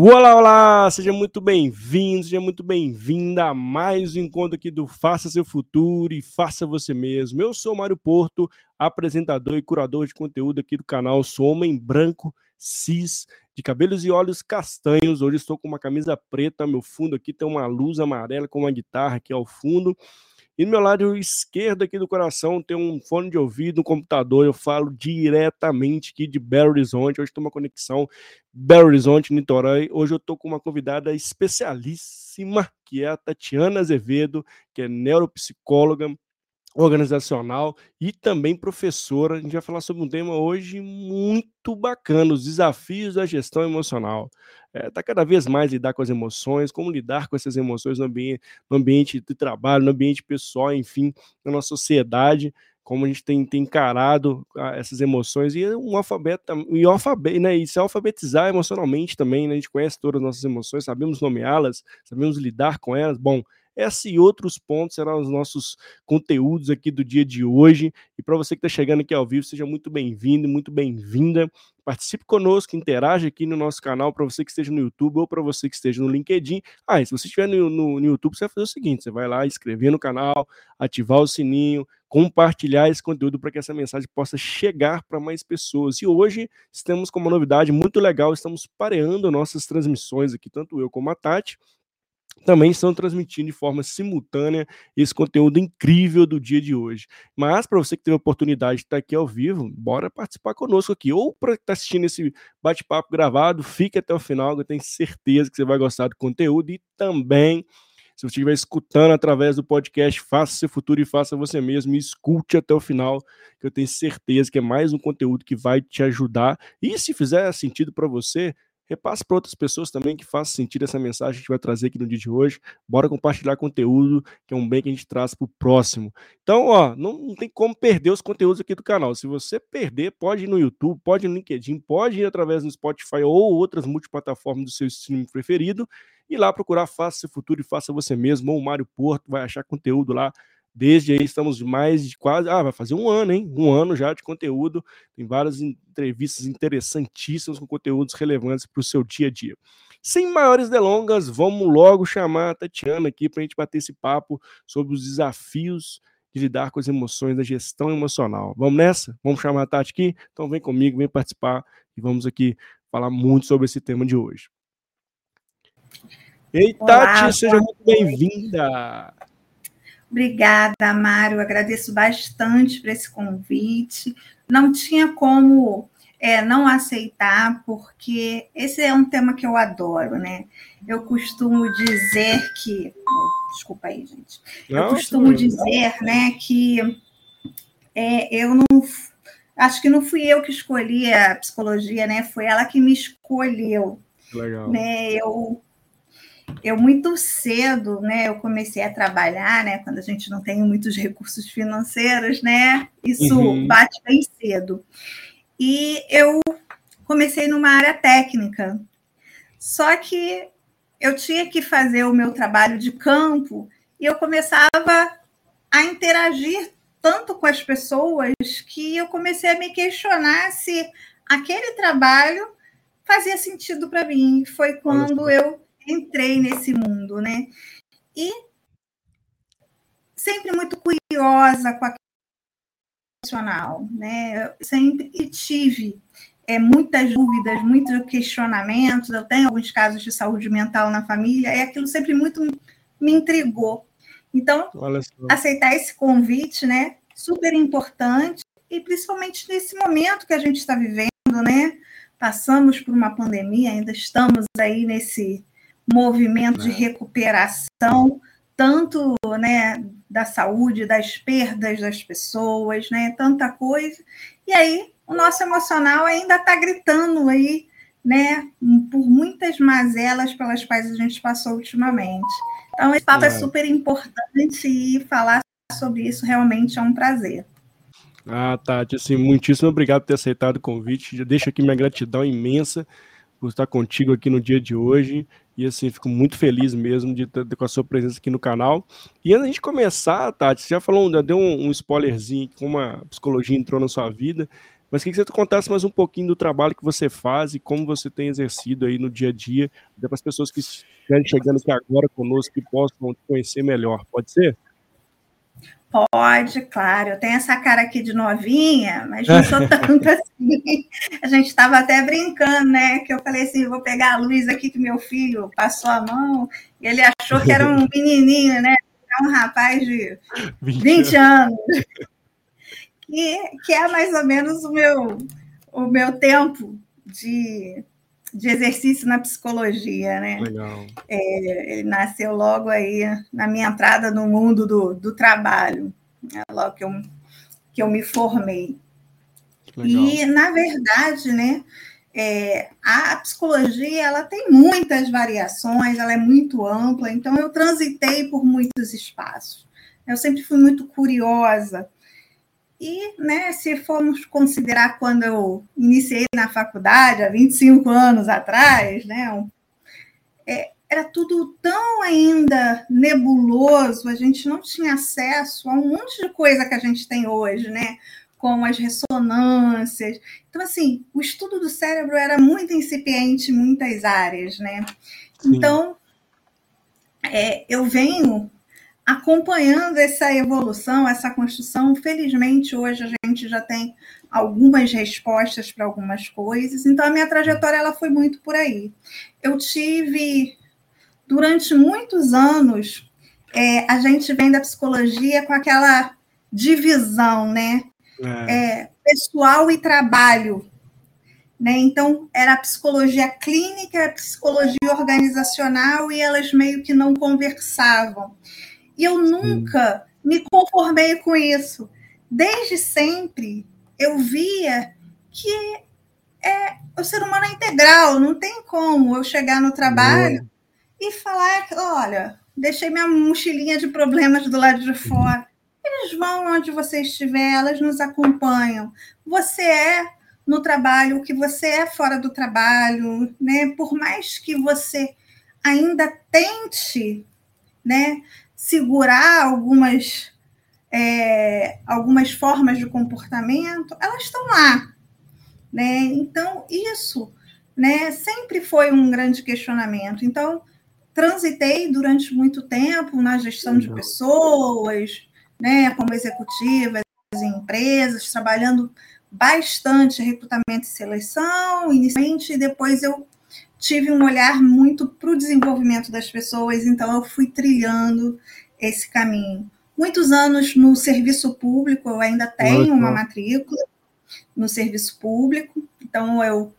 Olá, olá! Seja muito bem-vindo, seja muito bem-vinda a mais um encontro aqui do Faça Seu Futuro e Faça Você Mesmo. Eu sou Mário Porto, apresentador e curador de conteúdo aqui do canal. Sou homem branco, cis, de cabelos e olhos castanhos. Hoje estou com uma camisa preta, meu fundo aqui tem uma luz amarela com uma guitarra aqui ao fundo. E no meu lado esquerdo aqui do coração tem um fone de ouvido, um computador. Eu falo diretamente aqui de Belo Horizonte. Hoje tem uma conexão Belo Horizonte, Niterói. Hoje eu estou com uma convidada especialíssima, que é a Tatiana Azevedo, que é neuropsicóloga, organizacional e também professora. A gente vai falar sobre um tema hoje muito bacana: os desafios da gestão emocional. Está é, tá cada vez mais lidar com as emoções, como lidar com essas emoções no ambiente, no ambiente de trabalho, no ambiente pessoal, enfim, na nossa sociedade. Como a gente tem, tem encarado ah, essas emoções e um alfabeto, e, alfabeto, né, e se alfabetizar emocionalmente também, né, a gente conhece todas as nossas emoções, sabemos nomeá-las, sabemos lidar com elas. Bom, essa e outros pontos serão os nossos conteúdos aqui do dia de hoje. E para você que está chegando aqui ao vivo, seja muito bem-vindo, muito bem-vinda. Participe conosco, interage aqui no nosso canal, para você que esteja no YouTube ou para você que esteja no LinkedIn. Ah, e se você estiver no, no, no YouTube, você vai fazer o seguinte: você vai lá, inscrever no canal, ativar o sininho, compartilhar esse conteúdo para que essa mensagem possa chegar para mais pessoas. E hoje estamos com uma novidade muito legal, estamos pareando nossas transmissões aqui, tanto eu como a Tati, também estão transmitindo de forma simultânea esse conteúdo incrível do dia de hoje. Mas para você que teve a oportunidade de estar aqui ao vivo, bora participar conosco aqui. Ou para estar tá assistindo esse bate-papo gravado, fique até o final, que eu tenho certeza que você vai gostar do conteúdo. E também, se você estiver escutando através do podcast, faça seu futuro e faça você mesmo. E escute até o final, que eu tenho certeza que é mais um conteúdo que vai te ajudar. E se fizer sentido para você, Repasse para outras pessoas também que faça sentido essa mensagem que a gente vai trazer aqui no dia de hoje. Bora compartilhar conteúdo, que é um bem que a gente traz para o próximo. Então, ó, não, não, tem como perder os conteúdos aqui do canal. Se você perder, pode ir no YouTube, pode ir no LinkedIn, pode ir através do Spotify ou outras multiplataformas do seu streaming preferido e lá procurar Faça Seu Futuro e Faça Você Mesmo ou o Mário Porto, vai achar conteúdo lá Desde aí estamos mais de quase, ah, vai fazer um ano, hein? Um ano já de conteúdo. Tem várias entrevistas interessantíssimas com conteúdos relevantes para o seu dia a dia. Sem maiores delongas, vamos logo chamar a Tatiana aqui para a gente bater esse papo sobre os desafios de lidar com as emoções da gestão emocional. Vamos nessa? Vamos chamar a Tati aqui? Então vem comigo, vem participar e vamos aqui falar muito sobre esse tema de hoje. Ei, Tati, seja muito bem-vinda. Obrigada, Mário. Agradeço bastante por esse convite. Não tinha como é, não aceitar, porque esse é um tema que eu adoro, né? Eu costumo dizer que. Oh, desculpa aí, gente. Não, eu costumo dizer, né, que é, eu não. Acho que não fui eu que escolhi a psicologia, né? Foi ela que me escolheu. Legal. Né? Eu eu muito cedo, né, eu comecei a trabalhar, né, quando a gente não tem muitos recursos financeiros, né, isso uhum. bate bem cedo. E eu comecei numa área técnica, só que eu tinha que fazer o meu trabalho de campo e eu começava a interagir tanto com as pessoas que eu comecei a me questionar se aquele trabalho fazia sentido para mim. Foi quando eu entrei nesse mundo, né? E sempre muito curiosa com a emocional, né? Eu sempre tive é, muitas dúvidas, muitos questionamentos. Eu tenho alguns casos de saúde mental na família, e aquilo sempre muito me intrigou. Então, aceitar esse convite, né? Super importante, e principalmente nesse momento que a gente está vivendo, né? Passamos por uma pandemia, ainda estamos aí nesse movimento de é. recuperação, tanto né, da saúde, das perdas das pessoas, né, tanta coisa. E aí o nosso emocional ainda está gritando aí, né, por muitas mazelas pelas quais a gente passou ultimamente. Então, esse papo é, é super importante e falar sobre isso realmente é um prazer. Ah, Tati, assim, muitíssimo obrigado por ter aceitado o convite. Já deixo aqui minha gratidão imensa por estar contigo aqui no dia de hoje. E assim, fico muito feliz mesmo de com a sua presença aqui no canal. E antes de começar, Tati, você já falou, já deu um, um spoilerzinho como a psicologia entrou na sua vida. Mas queria que você contasse mais um pouquinho do trabalho que você faz e como você tem exercido aí no dia a dia, para as pessoas que estiverem chegando aqui agora conosco, que possam te conhecer melhor. Pode ser? Pode, claro. Eu tenho essa cara aqui de novinha, mas não sou tanto assim. A gente estava até brincando, né? Que eu falei assim: vou pegar a luz aqui que meu filho passou a mão, e ele achou que era um menininho, né? Um rapaz de 20, 20 anos. Que, que é mais ou menos o meu, o meu tempo de de exercício na psicologia, né? Legal. É, ele nasceu logo aí na minha entrada no mundo do, do trabalho, né? logo que eu, que eu me formei. Legal. E, na verdade, né, é, a psicologia ela tem muitas variações, ela é muito ampla, então eu transitei por muitos espaços. Eu sempre fui muito curiosa e, né, se formos considerar quando eu iniciei na faculdade, há 25 anos atrás, né, é, era tudo tão ainda nebuloso, a gente não tinha acesso a um monte de coisa que a gente tem hoje, né? Como as ressonâncias. Então, assim, o estudo do cérebro era muito incipiente em muitas áreas, né? Sim. Então, é, eu venho acompanhando essa evolução, essa construção. Felizmente, hoje a gente já tem algumas respostas para algumas coisas. Então, a minha trajetória ela foi muito por aí. Eu tive, durante muitos anos, é, a gente vem da psicologia com aquela divisão, né? É. É, pessoal e trabalho. Né? Então, era a psicologia clínica, a psicologia organizacional, e elas meio que não conversavam. E eu nunca me conformei com isso. Desde sempre eu via que é, o ser humano é integral, não tem como eu chegar no trabalho e falar, olha, deixei minha mochilinha de problemas do lado de fora. Eles vão onde você estiver, elas nos acompanham. Você é no trabalho o que você é fora do trabalho, né? Por mais que você ainda tente, né, segurar algumas, é, algumas formas de comportamento, elas estão lá. Né? Então, isso né, sempre foi um grande questionamento. Então, transitei durante muito tempo na gestão de pessoas, né, como executiva em empresas, trabalhando bastante recrutamento e seleção, inicialmente, e depois eu tive um olhar muito para o desenvolvimento das pessoas, então eu fui trilhando esse caminho. Muitos anos no serviço público, eu ainda tenho uma matrícula no serviço público, então eu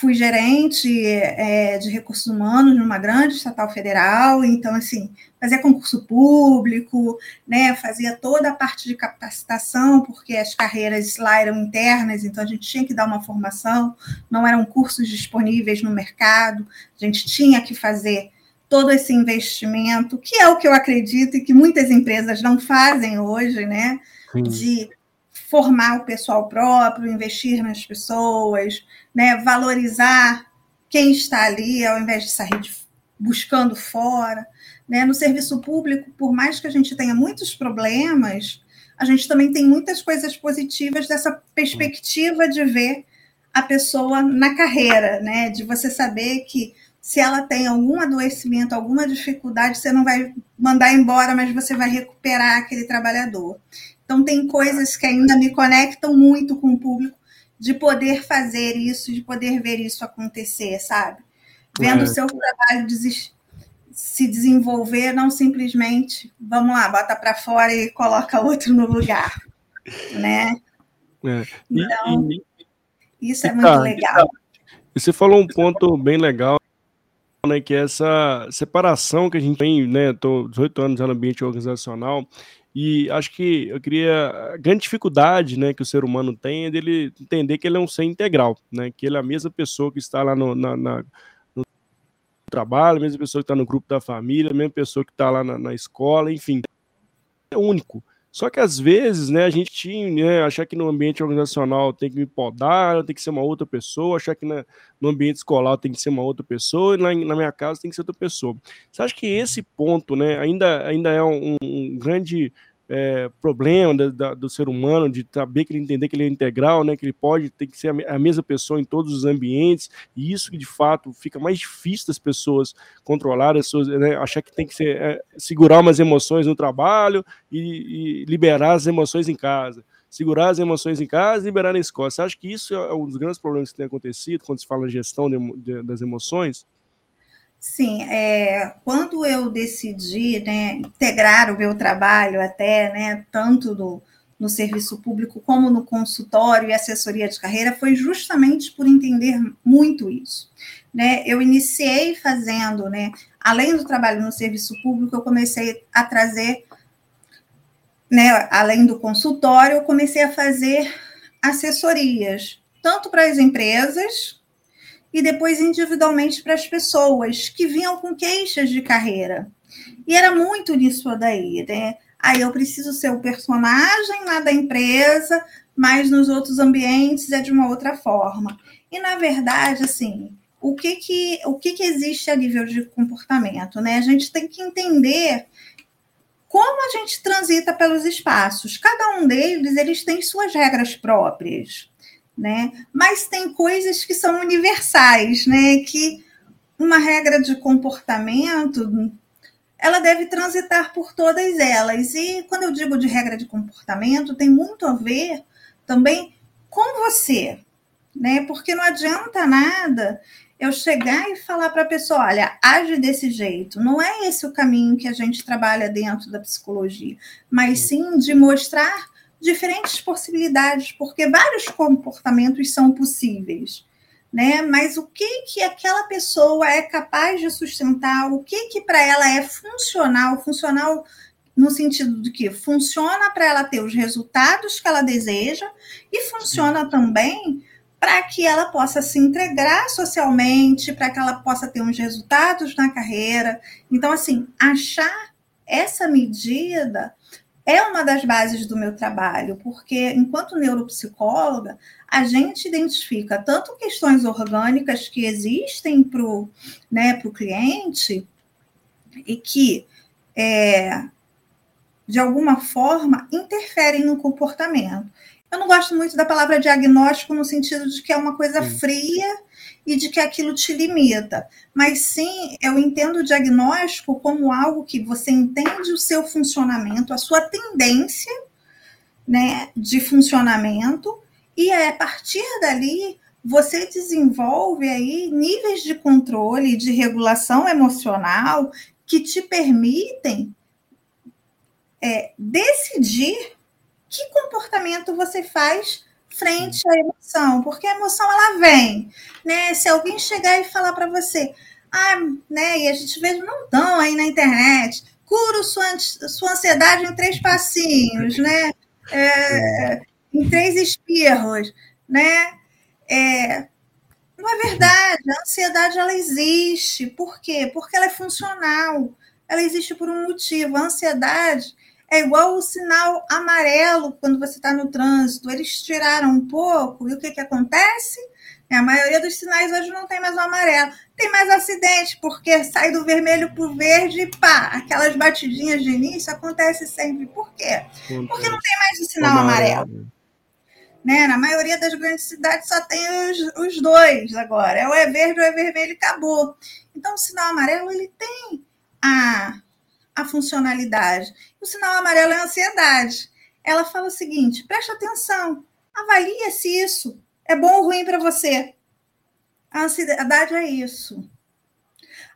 fui gerente é, de recursos humanos numa grande estatal federal, então, assim, fazia concurso público, né, fazia toda a parte de capacitação, porque as carreiras lá eram internas, então a gente tinha que dar uma formação, não eram cursos disponíveis no mercado, a gente tinha que fazer todo esse investimento, que é o que eu acredito e que muitas empresas não fazem hoje, né, Sim. de formar o pessoal próprio, investir nas pessoas, né, valorizar quem está ali, ao invés de sair de, buscando fora. Né? No serviço público, por mais que a gente tenha muitos problemas, a gente também tem muitas coisas positivas dessa perspectiva de ver a pessoa na carreira, né? De você saber que se ela tem algum adoecimento, alguma dificuldade, você não vai mandar embora, mas você vai recuperar aquele trabalhador. Então, tem coisas que ainda me conectam muito com o público de poder fazer isso, de poder ver isso acontecer, sabe? Vendo é. o seu trabalho se desenvolver, não simplesmente, vamos lá, bota para fora e coloca outro no lugar, né? É. Então, e, isso é muito tá, legal. E você falou um ponto bem legal, né, que é essa separação que a gente tem, né, tô 18 anos no ambiente organizacional, e acho que eu queria. A grande dificuldade né, que o ser humano tem é dele entender que ele é um ser integral, né? Que ele é a mesma pessoa que está lá no, na, na, no trabalho, a mesma pessoa que está no grupo da família, a mesma pessoa que está lá na, na, escola, enfim. É único. Só que às vezes, né, a gente né, achar que no ambiente organizacional tem que me podar, tem que ser uma outra pessoa, achar que na, no ambiente escolar tem que ser uma outra pessoa, e na, na, minha casa tem que ser outra pessoa. Você acha que esse ponto, né, ainda, ainda é um, um grande é, problema da, da, do ser humano, de saber que ele entender que ele é integral, né, que ele pode ter que ser a, a mesma pessoa em todos os ambientes, e isso que de fato fica mais difícil das pessoas controlarem, as suas, né, achar que tem que ser, é, segurar umas emoções no trabalho e, e, liberar as emoções em casa. Segurar as emoções em casa e liberar na escola. Você acha que isso é um dos grandes problemas que tem acontecido quando se fala em gestão de, de, das emoções? Sim, é, quando eu decidi né, integrar o meu trabalho até, né, tanto no, serviço público como no consultório e assessoria de carreira, foi justamente por entender muito isso. Né? Eu iniciei fazendo, né, além do trabalho no serviço público, eu comecei a trazer, né, além do consultório, eu comecei a fazer assessorias, tanto para as empresas, e depois individualmente para as pessoas que vinham com queixas de carreira. E era muito nisso daí, né? Aí eu preciso ser o personagem lá da empresa, mas nos outros ambientes é de uma outra forma. E na verdade, assim, o que que o que que existe a nível de comportamento, né? A gente tem que entender como a gente transita pelos espaços. Cada um deles, eles têm suas regras próprias né? Mas tem coisas que são universais, né? Que uma regra de comportamento ela deve transitar por todas elas. E quando eu digo de regra de comportamento, tem muito a ver também com você, né? Porque não adianta nada eu chegar e falar para a pessoa, olha, age desse jeito. Não é esse o caminho que a gente trabalha dentro da psicologia, mas sim de mostrar diferentes possibilidades, porque vários comportamentos são possíveis, né? Mas o que que aquela pessoa é capaz de sustentar, o que que para ela é funcional, funcional no sentido de que funciona para ela ter os resultados que ela deseja e funciona também para que ela possa se integrar socialmente, para que ela possa ter uns resultados na carreira. Então, assim, achar essa medida é uma das bases do meu trabalho, porque enquanto neuropsicóloga, a gente identifica tanto questões orgânicas que existem para o né, cliente e que, é, de alguma forma, interferem no comportamento. Eu não gosto muito da palavra diagnóstico no sentido de que é uma coisa Sim. fria e de que aquilo te limita. Mas sim, eu entendo o diagnóstico como algo que você entende o seu funcionamento, a sua tendência né, de funcionamento, e é, a partir dali você desenvolve aí níveis de controle, de regulação emocional que te permitem é, decidir que comportamento você faz frente à emoção, porque a emoção ela vem, né? Se alguém chegar e falar para você, ah, né? E a gente vê não dão aí na internet, cura sua, sua ansiedade em três passinhos, né? É, em três espirros, né? É, não é verdade. A ansiedade ela existe. Por quê? Porque ela é funcional. Ela existe por um motivo. A ansiedade é igual o sinal amarelo quando você está no trânsito. Eles tiraram um pouco e o que, que acontece? É, a maioria dos sinais hoje não tem mais o amarelo. Tem mais acidente, porque sai do vermelho para o verde e pá, aquelas batidinhas de início acontece sempre. Por quê? Porque não tem mais o sinal amarelo. amarelo. Né? Na maioria das grandes cidades só tem os, os dois agora. É o é verde ou é vermelho e acabou. Então, o sinal amarelo ele tem a a funcionalidade. O sinal amarelo é a ansiedade. Ela fala o seguinte: preste atenção, avalie se isso é bom ou ruim para você. A ansiedade é isso.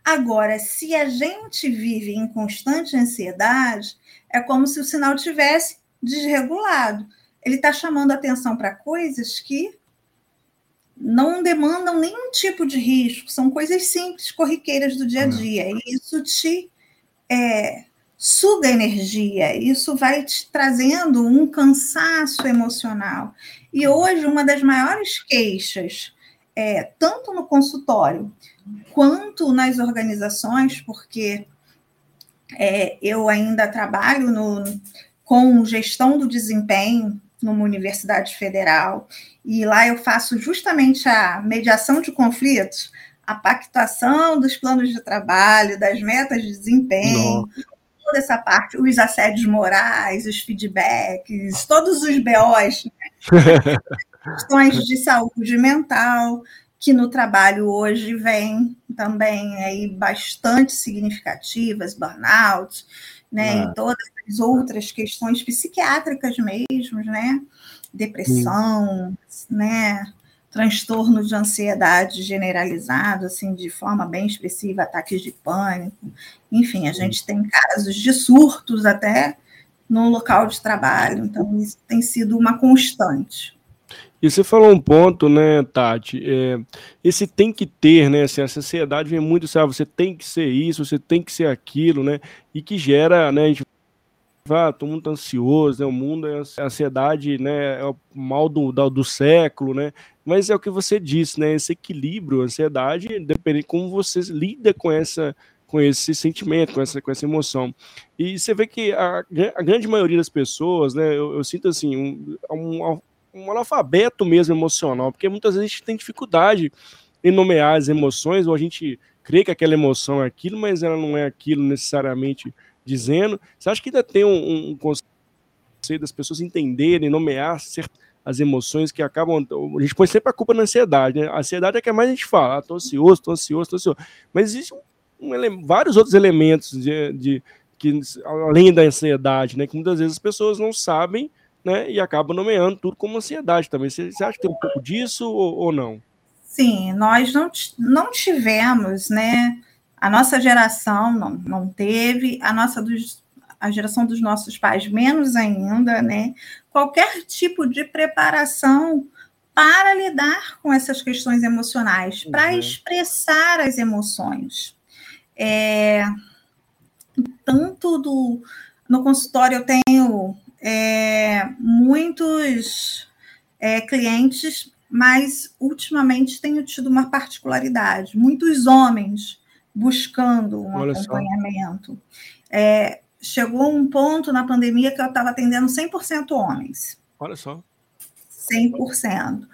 Agora, se a gente vive em constante ansiedade, é como se o sinal tivesse desregulado. Ele está chamando atenção para coisas que não demandam nenhum tipo de risco, são coisas simples, corriqueiras do dia a dia. E isso te é, suga energia, isso vai te trazendo um cansaço emocional. E hoje, uma das maiores queixas, é, tanto no consultório quanto nas organizações, porque é, eu ainda trabalho no, com gestão do desempenho numa universidade federal, e lá eu faço justamente a mediação de conflitos a pactuação dos planos de trabalho, das metas de desempenho. Nossa. toda essa parte, os assédios morais, os feedbacks, todos os BOs, né? questões de saúde mental, que no trabalho hoje vem também aí bastante significativas, burnout, né, ah. e todas as outras questões psiquiátricas mesmo, né, depressão, Sim. né, transtorno de ansiedade generalizado, assim, de forma bem expressiva, ataques de pânico, enfim, a gente tem casos de surtos até no local de trabalho, então isso tem sido uma constante. E você falou um ponto, né, Tati? É, esse tem que ter, né? Assim, a sociedade vem muito, sabe? Você tem que ser isso, você tem que ser aquilo, né? E que gera, né? A gente ah, todo mundo tá ansioso, né? O mundo é a ansiedade, né? É o mal do, do, do, século, né? Mas é o que você disse, né? Esse equilíbrio, ansiedade, depende de como você lida com essa com esse sentimento, com essa, com essa emoção. E você vê que a, a grande maioria das pessoas, né, eu, eu sinto assim, um, um, um analfabeto mesmo emocional, porque muitas vezes a gente tem dificuldade em nomear as emoções, ou a gente crê que aquela emoção é aquilo, mas ela não é aquilo necessariamente dizendo. Você acha que ainda tem um, um conceito das pessoas entenderem, nomear as emoções que acabam. A gente põe sempre a culpa na ansiedade, né? A ansiedade é que é mais a gente fala, ah, tô ansioso, tô ansioso, tô ansioso. Mas existem um, um, vários outros elementos de, de, que, além da ansiedade, né? Que muitas vezes as pessoas não sabem né, e acaba nomeando tudo como ansiedade também. Você, você acha que tem um pouco disso ou, ou não? Sim, nós não, não tivemos, né? A nossa geração não, não teve, a nossa dos, a geração dos nossos pais menos ainda, né? Qualquer tipo de preparação para lidar com essas questões emocionais, uhum. para expressar as emoções. É, tanto do, no consultório eu tenho é, muitos é, clientes, mas ultimamente tenho tido uma particularidade. Muitos homens buscando um Olha acompanhamento. É, chegou um ponto na pandemia que eu estava atendendo 100% homens. Olha só. 100%.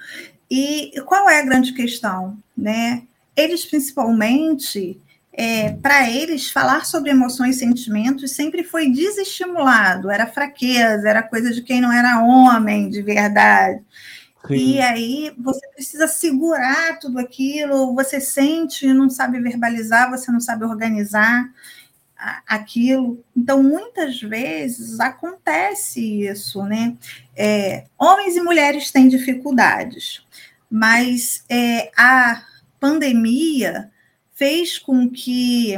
E qual é a grande questão? Né? Eles, principalmente, é, para eles, falar sobre emoções e sentimentos sempre foi desestimulado, era fraqueza, era coisa de quem não era homem de verdade. Sim. E aí você precisa segurar tudo aquilo, você sente e não sabe verbalizar, você não sabe organizar aquilo. Então, muitas vezes acontece isso, né? É, homens e mulheres têm dificuldades, mas é, a pandemia fez com que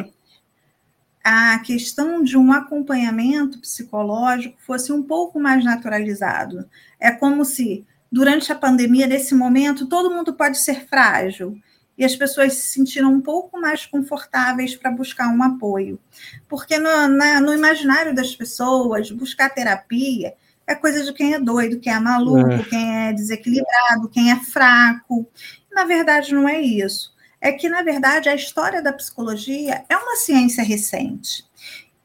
a questão de um acompanhamento psicológico fosse um pouco mais naturalizado. É como se, durante a pandemia, nesse momento, todo mundo pode ser frágil e as pessoas se sentiram um pouco mais confortáveis para buscar um apoio. Porque no, na, no, imaginário das pessoas, buscar terapia é coisa de quem é doido, quem é maluco, é. quem é desequilibrado, quem é fraco. Na verdade, não é isso é que, na verdade, a história da psicologia é uma ciência recente.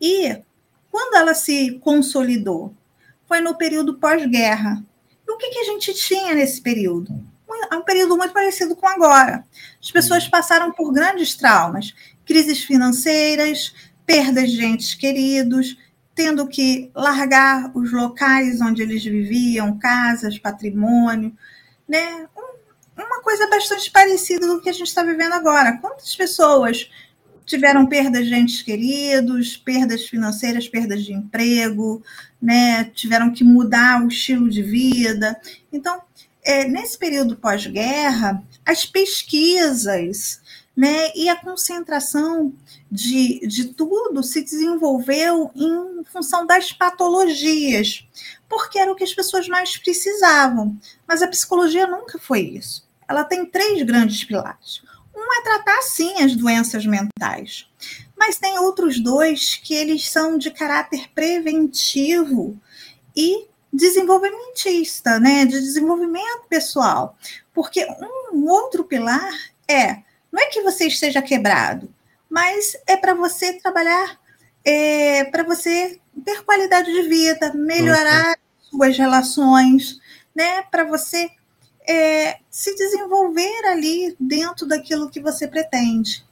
E quando ela se consolidou? Foi no período pós-guerra. E o que, que a gente tinha nesse período? Um período muito parecido com agora. As pessoas uhum. passaram por grandes traumas, crises financeiras, perdas de entes queridos, tendo que largar os locais onde eles viviam, casas, patrimônio, né? uma coisa bastante parecida do que a gente está vivendo agora. Quantas pessoas tiveram perdas de entes queridos, perdas financeiras, perdas de emprego, né? tiveram que mudar o estilo de vida. Então, é, nesse período pós-guerra, as pesquisas né, e a concentração de, de tudo se desenvolveu em função das patologias, porque era o que as pessoas mais precisavam. Mas a psicologia nunca foi isso ela tem três grandes pilares. Um é tratar, sim, as doenças mentais, mas tem outros dois que eles são de caráter preventivo e desenvolvimentista, né, de desenvolvimento pessoal. Porque um outro pilar é, não é que você esteja quebrado, mas é para você trabalhar, é, para você ter qualidade de vida, melhorar uhum. suas relações, né, para você é, se desenvolver ali dentro daquilo que você pretende.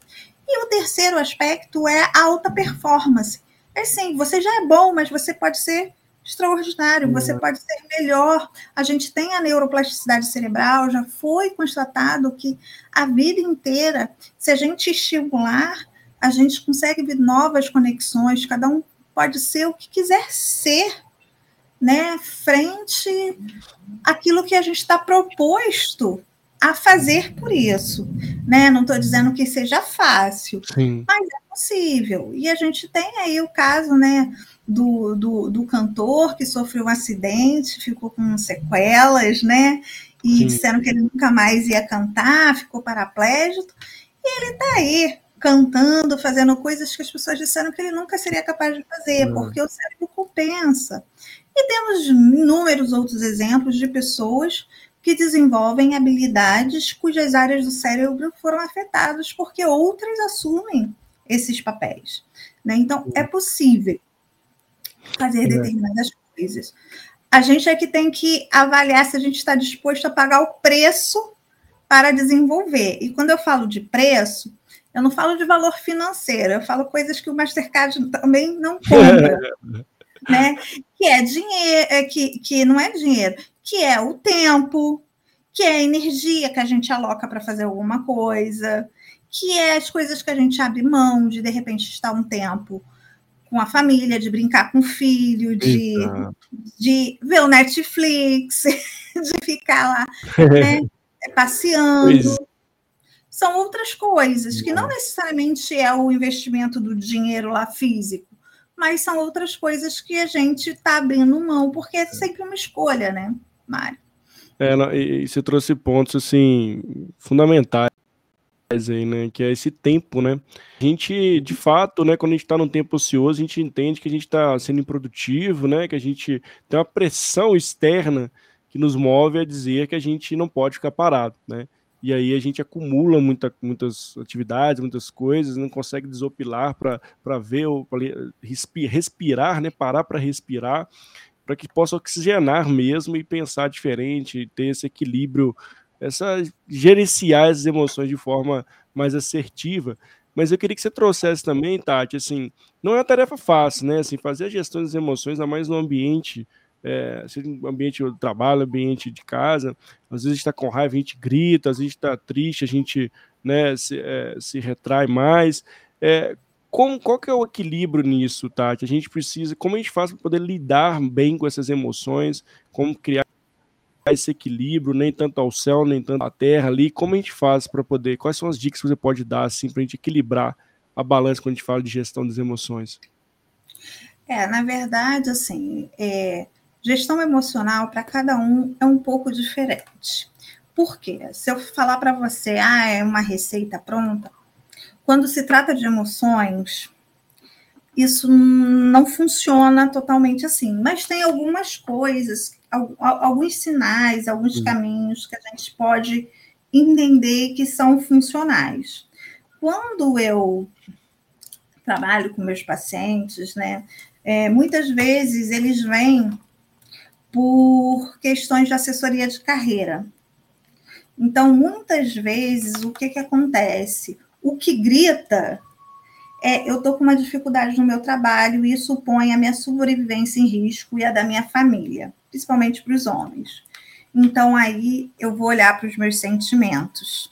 E o terceiro aspecto é a alta performance, é sim, você já é bom, mas você pode ser extraordinário, você uhum. pode ser melhor. A gente tem a neuroplasticidade cerebral, já foi constatado que a vida inteira, se a gente estimular, a gente consegue ver novas conexões, cada um pode ser o que quiser ser, né, frente àquilo que a gente está proposto a fazer por isso, né? Não estou dizendo que seja fácil, Sim. mas é possível. E a gente tem aí o caso, né, do, do, do cantor que sofreu um acidente, ficou com sequelas, né? E Sim. disseram que ele nunca mais ia cantar, ficou paraplégico. E ele está aí cantando, fazendo coisas que as pessoas disseram que ele nunca seria capaz de fazer, uhum. porque o cérebro compensa. E temos inúmeros outros exemplos de pessoas que desenvolvem habilidades cujas áreas do cérebro foram afetadas porque outras assumem esses papéis. Né? Então, é possível fazer é. determinadas coisas. A gente é que tem que avaliar se a gente está disposto a pagar o preço para desenvolver. E quando eu falo de preço, eu não falo de valor financeiro, eu falo coisas que o Mastercard também não compra. né? Que é dinheiro, é que, que não é dinheiro, que é o tempo, que é a energia que a gente aloca para fazer alguma coisa, que é as coisas que a gente abre mão de de repente estar um tempo com a família, de brincar com o filho, de, de ver o Netflix, de ficar lá né, passeando. Pois. São outras coisas, que não necessariamente é o investimento do dinheiro lá físico, mas são outras coisas que a gente está abrindo mão, porque é sempre uma escolha, né, Mário? É, e, você trouxe pontos assim fundamentais aí, né? Que é esse tempo, né? A gente, de fato, né? Quando a gente está num tempo ocioso, a gente entende que a gente está sendo improdutivo, né? Que a gente tem uma pressão externa que nos move a dizer que a gente não pode ficar parado, né? E aí a gente acumula muita, muitas atividades, muitas coisas, não consegue desopilar para ver, para respirar, né? Parar para respirar, para que possa oxigenar mesmo e pensar diferente, ter esse equilíbrio, essa gerenciar as emoções de forma mais assertiva. Mas eu queria que você trouxesse também, Tati, assim, não é uma tarefa fácil, né? Assim, fazer a gestão das emoções, ainda mais no ambiente é, seja no ambiente de trabalho, ambiente de casa, às vezes está com raiva, a gente grita, às vezes está triste, a gente né, se, é, se retrai mais. É, como, qual que é o equilíbrio nisso, Tati? A gente precisa, como a gente faz para poder lidar bem com essas emoções, como criar esse equilíbrio, nem tanto ao céu, nem tanto à terra ali, como a gente faz para poder, quais são as dicas que você pode dar assim para a gente equilibrar a balança quando a gente fala de gestão das emoções? É, na verdade, assim, é, Gestão emocional para cada um é um pouco diferente. Por quê? Se eu falar para você, ah, é uma receita pronta, quando se trata de emoções, isso não funciona totalmente assim, mas tem algumas coisas, alguns sinais, alguns caminhos que a gente pode entender que são funcionais. Quando eu trabalho com meus pacientes, né, é, muitas vezes eles vêm por questões de assessoria de carreira. Então, muitas vezes, o que, que acontece? O que grita é eu estou com uma dificuldade no meu trabalho e isso põe a minha sobrevivência em risco e a da minha família, principalmente para os homens. Então, aí eu vou olhar para os meus sentimentos.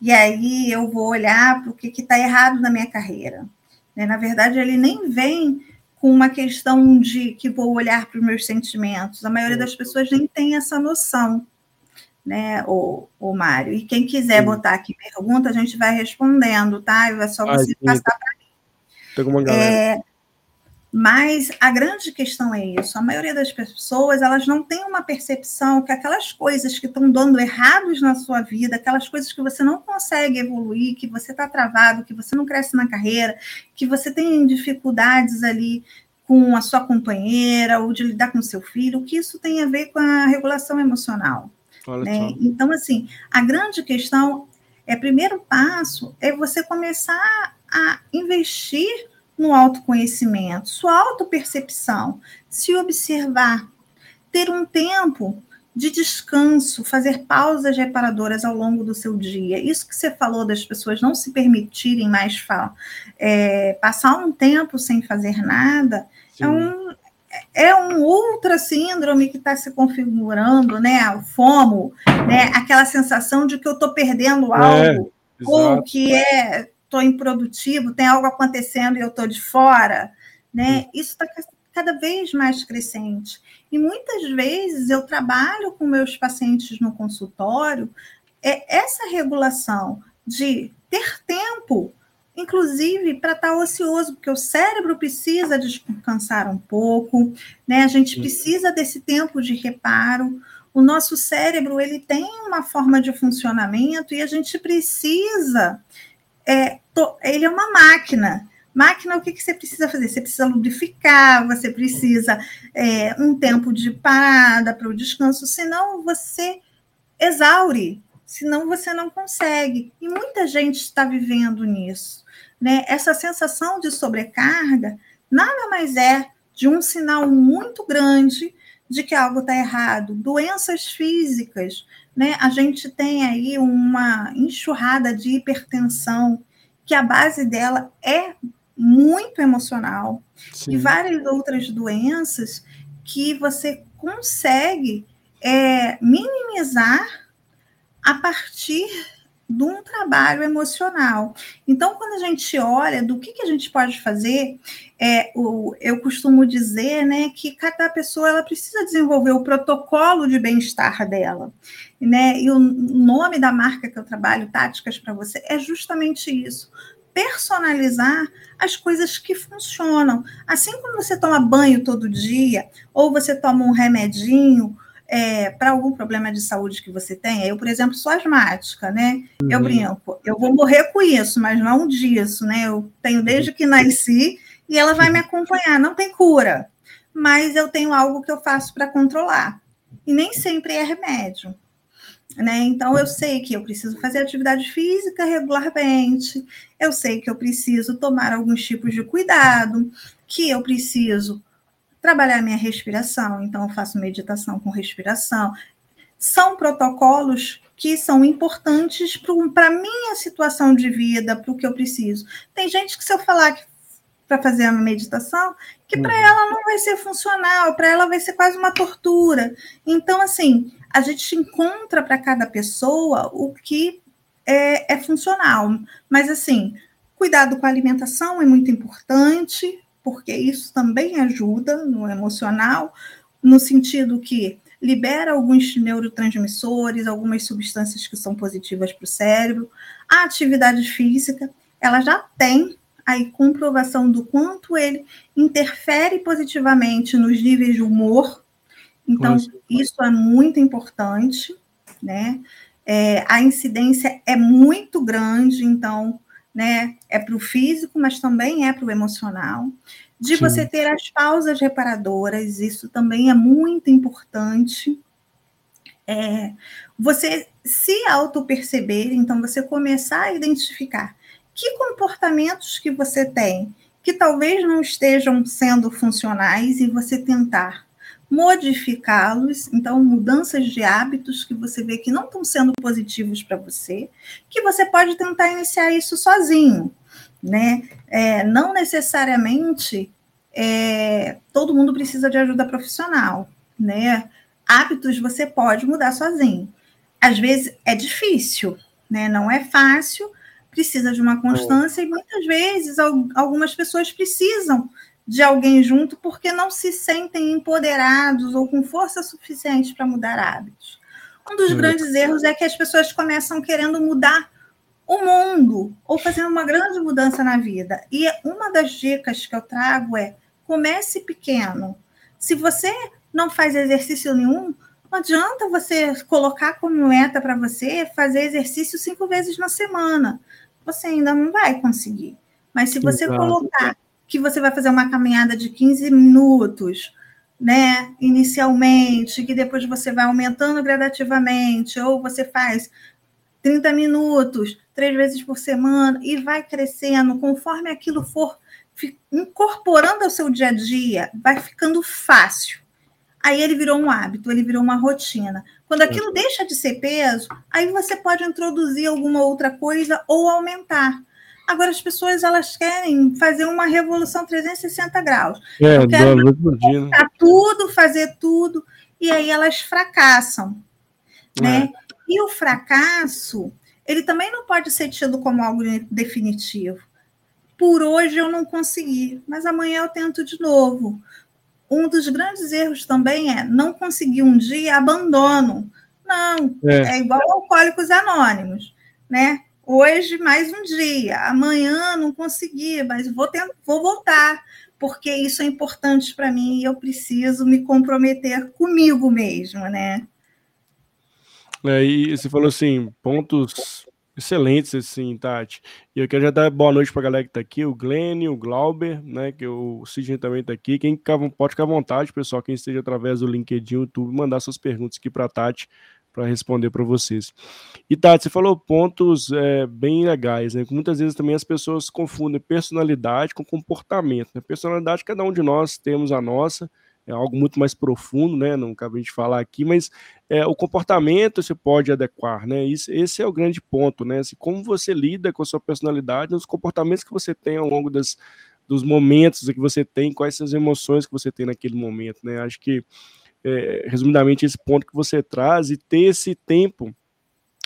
E aí eu vou olhar para o que está errado na minha carreira. Né? Na verdade, ele nem vem com uma questão de que vou olhar para os meus sentimentos. A maioria das pessoas nem tem essa noção, né, o, o Mário? E quem quiser Sim. botar aqui pergunta, a gente vai respondendo, tá? É só você ah, passar para mim. Tem uma galera. É, mas a grande questão é isso. A maioria das pessoas, elas não têm uma percepção que aquelas coisas que estão dando errados na sua vida, aquelas coisas que você não consegue evoluir, que você está travado, que você não cresce na carreira, que você tem dificuldades ali com a sua companheira ou de lidar com seu filho, o que isso tem a ver com a regulação emocional. Né? Então, assim, a grande questão é, primeiro passo é você começar a investir no autoconhecimento, sua autopercepção, se observar, ter um tempo de descanso, fazer pausas reparadoras ao longo do seu dia. Isso que você falou das pessoas não se permitirem mais é, passar um tempo sem fazer nada, é um, é um outra síndrome que está se configurando, né? O FOMO, né? Aquela sensação de que eu estou perdendo é, algo, é, ou que é estou improdutivo, tem algo acontecendo e eu estou de fora, né? Isso está cada vez mais crescente. E muitas vezes eu trabalho com meus pacientes no consultório é essa regulação de ter inclusive para estar tá ocioso, porque o cérebro precisa descansar um pouco, né? A gente precisa desse tempo de reparo. O nosso cérebro ele tem uma forma de funcionamento e a gente precisa. É, to, ele é uma máquina. Máquina, o que, que você precisa fazer? Você precisa lubrificar, você precisa é, um tempo de parada para o descanso, senão você exaure, senão você não consegue. E muita gente está vivendo nisso. Né? Essa sensação de sobrecarga nada mais é de um sinal muito grande de que algo está errado. Doenças físicas, né? A gente tem aí uma enxurrada de hipertensão, que a base dela é muito emocional Sim. e várias outras doenças que você consegue é, minimizar a partir de um trabalho emocional. Então, quando a gente olha do que, que a gente pode fazer, é, o, eu costumo dizer né, que cada pessoa ela precisa desenvolver o protocolo de bem-estar dela. Né? E o nome da marca que eu trabalho, Táticas para Você, é justamente isso personalizar as coisas que funcionam. Assim como você toma banho todo dia, ou você toma um remedinho é, para algum problema de saúde que você tem. Eu, por exemplo, sou asmática, né? Uhum. Eu brinco, eu vou morrer com isso, mas não disso, né? Eu tenho desde que nasci e ela vai me acompanhar, não tem cura. Mas eu tenho algo que eu faço para controlar. E nem sempre é remédio. Né? Então, eu sei que eu preciso fazer atividade física regularmente, eu sei que eu preciso tomar alguns tipos de cuidado, que eu preciso trabalhar minha respiração, então eu faço meditação com respiração. São protocolos que são importantes para a minha situação de vida, para o que eu preciso. Tem gente que, se eu falar para fazer uma meditação, que para uhum. ela não vai ser funcional, para ela vai ser quase uma tortura. Então, assim, a gente encontra para cada pessoa o que é, é, funcional. Mas, assim, cuidado com a alimentação é muito importante, porque isso também ajuda no emocional, no sentido que libera alguns neurotransmissores, algumas substâncias que são positivas para o cérebro. A atividade física, ela já tem aí comprovação do quanto ele interfere positivamente nos níveis de humor então, isso é muito importante, né? É, a incidência é muito grande, então, né? É para o físico, mas também é para o emocional. De Sim. você ter as pausas reparadoras, isso também é muito importante. É, você se auto-perceber, então você começar a identificar que comportamentos que você tem que talvez não estejam sendo funcionais e você tentar modificá-los, então mudanças de hábitos que você vê que não estão sendo positivos para você, que você pode tentar iniciar isso sozinho, né? É, não necessariamente é, todo mundo precisa de ajuda profissional, né? Hábitos você pode mudar sozinho. Às vezes é difícil, né? Não é fácil, precisa de uma constância e muitas vezes algumas pessoas precisam de alguém junto porque não se sentem empoderados ou com força suficiente para mudar hábitos. Um dos grandes erros é que as pessoas começam querendo mudar o mundo ou fazer uma grande mudança na vida. E uma das dicas que eu trago é comece pequeno. Se você não faz exercício nenhum, não adianta você colocar como meta para você fazer exercício cinco vezes na semana. Você ainda não vai conseguir. Mas se você Exato. colocar que você vai fazer uma caminhada de 15 minutos, né, inicialmente, que depois você vai aumentando gradativamente, ou você faz 30 minutos, três vezes por semana, e vai crescendo, conforme aquilo for incorporando ao seu dia a dia, vai ficando fácil. Aí ele virou um hábito, ele virou uma rotina. Quando aquilo deixa de ser peso, aí você pode introduzir alguma outra coisa ou aumentar. Agora as pessoas elas querem fazer uma revolução 360 graus. É, quero né? tudo, fazer tudo, e aí elas fracassam, né? É. E o fracasso, ele também não pode ser tido como algo definitivo. Por hoje eu não consegui, mas amanhã eu tento de novo. Um dos grandes erros também é não conseguir um dia, abandono. Não, é, é igual alcoólicos anônimos, né? Hoje mais um dia, amanhã não consegui, mas vou, ter, vou voltar, porque isso é importante para mim e eu preciso me comprometer comigo mesmo, né? É, e você falou assim, pontos excelentes, assim, Tati. E eu quero já dar boa noite para a galera que está aqui, o Glenn, o Glauber, né, que o Sidney também está aqui. Quem pode ficar à vontade, pessoal, quem esteja através do LinkedIn, YouTube, mandar suas perguntas aqui para a Tati, para responder para vocês. E Tati, você falou pontos é, bem legais, né? Muitas vezes também as pessoas confundem personalidade com comportamento. Né? Personalidade, cada um de nós temos a nossa, é algo muito mais profundo, né? Não cabe a gente falar aqui, mas é, o comportamento você pode adequar, né? Isso, esse é o grande ponto, né? Assim, como você lida com a sua personalidade, os comportamentos que você tem ao longo das, dos momentos que você tem, quais são as emoções que você tem naquele momento, né? Acho que, é, resumidamente, esse ponto que você traz e ter esse tempo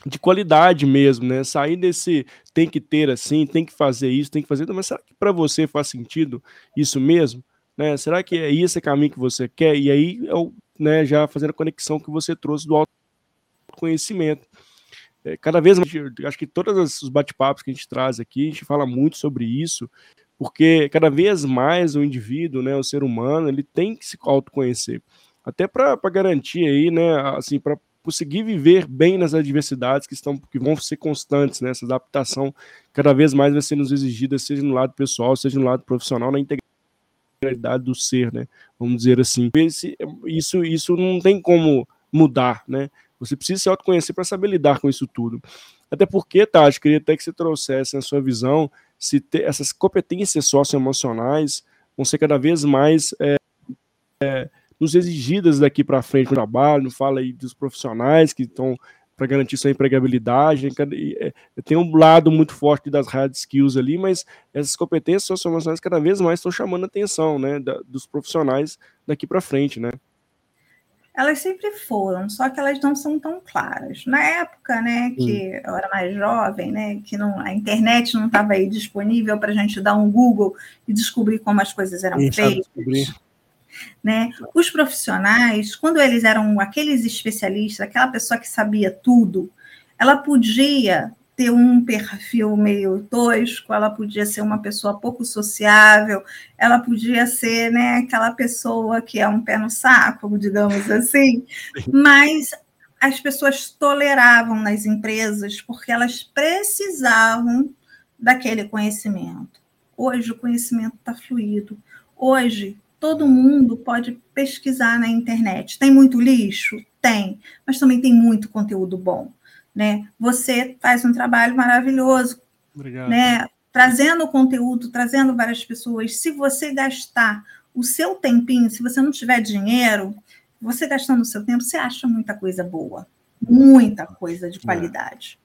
de qualidade mesmo, né? Sair desse tem que ter assim, tem que fazer isso, tem que fazer, mas será que para você faz sentido isso mesmo? Né? Será que é esse caminho que você quer? E aí, eu, né, já fazendo a conexão que você trouxe do autoconhecimento. É, cada vez mais, acho que todos os bate-papos que a gente traz aqui, a gente fala muito sobre isso, porque cada vez mais o indivíduo, né, o ser humano, ele tem que se autoconhecer. Até para garantir aí, né, assim, para conseguir viver bem nas adversidades que estão que vão ser constantes, né? Essa adaptação cada vez mais vai ser nos exigida, seja no lado pessoal, seja no lado profissional, na integração realidade do ser, né? Vamos dizer assim. Esse, isso, isso não tem como mudar, né? Você precisa se autoconhecer para saber lidar com isso tudo. Até porque, Tati, queria até que você trouxesse na sua visão se ter, essas competências socioemocionais vão ser cada vez mais é, é, nos exigidas daqui para frente no trabalho, não fala aí dos profissionais que estão para garantir sua empregabilidade. É, tem um lado muito forte das hard skills ali, mas essas competências socioemocionais cada vez mais estão chamando a atenção né, da, dos profissionais daqui para frente, né? Elas sempre foram, só que elas não são tão claras. Na época, né, que hum. eu era mais jovem, né, que não, a internet não estava aí disponível para a gente dar um Google e descobrir como as coisas eram feitas. Né? Os profissionais, quando eles eram aqueles especialistas, aquela pessoa que sabia tudo, ela podia ter um perfil meio tosco, ela podia ser uma pessoa pouco sociável, ela podia ser né, aquela pessoa que é um pé no saco, digamos assim, mas as pessoas toleravam nas empresas porque elas precisavam daquele conhecimento. Hoje o conhecimento está fluido. Hoje todo mundo pode pesquisar na internet. Tem muito lixo? Tem, mas também tem muito conteúdo bom. Né? Você faz um trabalho maravilhoso, Obrigado. né? trazendo conteúdo, trazendo várias pessoas. Se você gastar o seu tempinho, se você não tiver dinheiro, você gastando o seu tempo, você acha muita coisa boa, muita coisa de é. qualidade.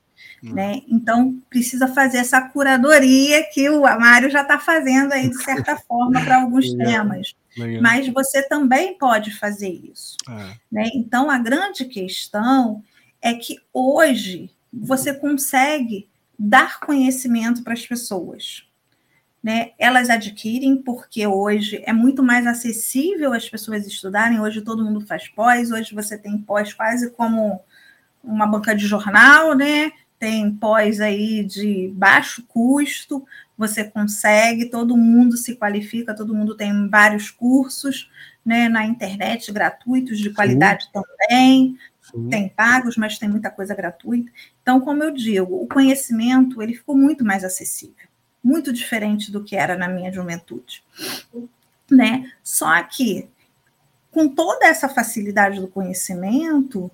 Hum. Né? Então, precisa fazer essa curadoria que o Mário já está fazendo aí, de certa forma, para alguns temas. Legal. Mas você também pode fazer isso. É. Né? Então, a grande questão é que hoje você consegue dar conhecimento para as pessoas. Né? Elas adquirem porque hoje é muito mais acessível as pessoas estudarem. Hoje todo mundo faz pós, hoje você tem pós quase como uma banca de jornal, né? Tem pós aí de baixo custo, você consegue, todo mundo se qualifica, todo mundo tem vários cursos né, na internet gratuitos de qualidade Sim. também, Sim. tem pagos, mas tem muita coisa gratuita. Então, como eu digo, o conhecimento ele ficou muito mais acessível, muito diferente do que era na minha juventude. Né? Só que com toda essa facilidade do conhecimento,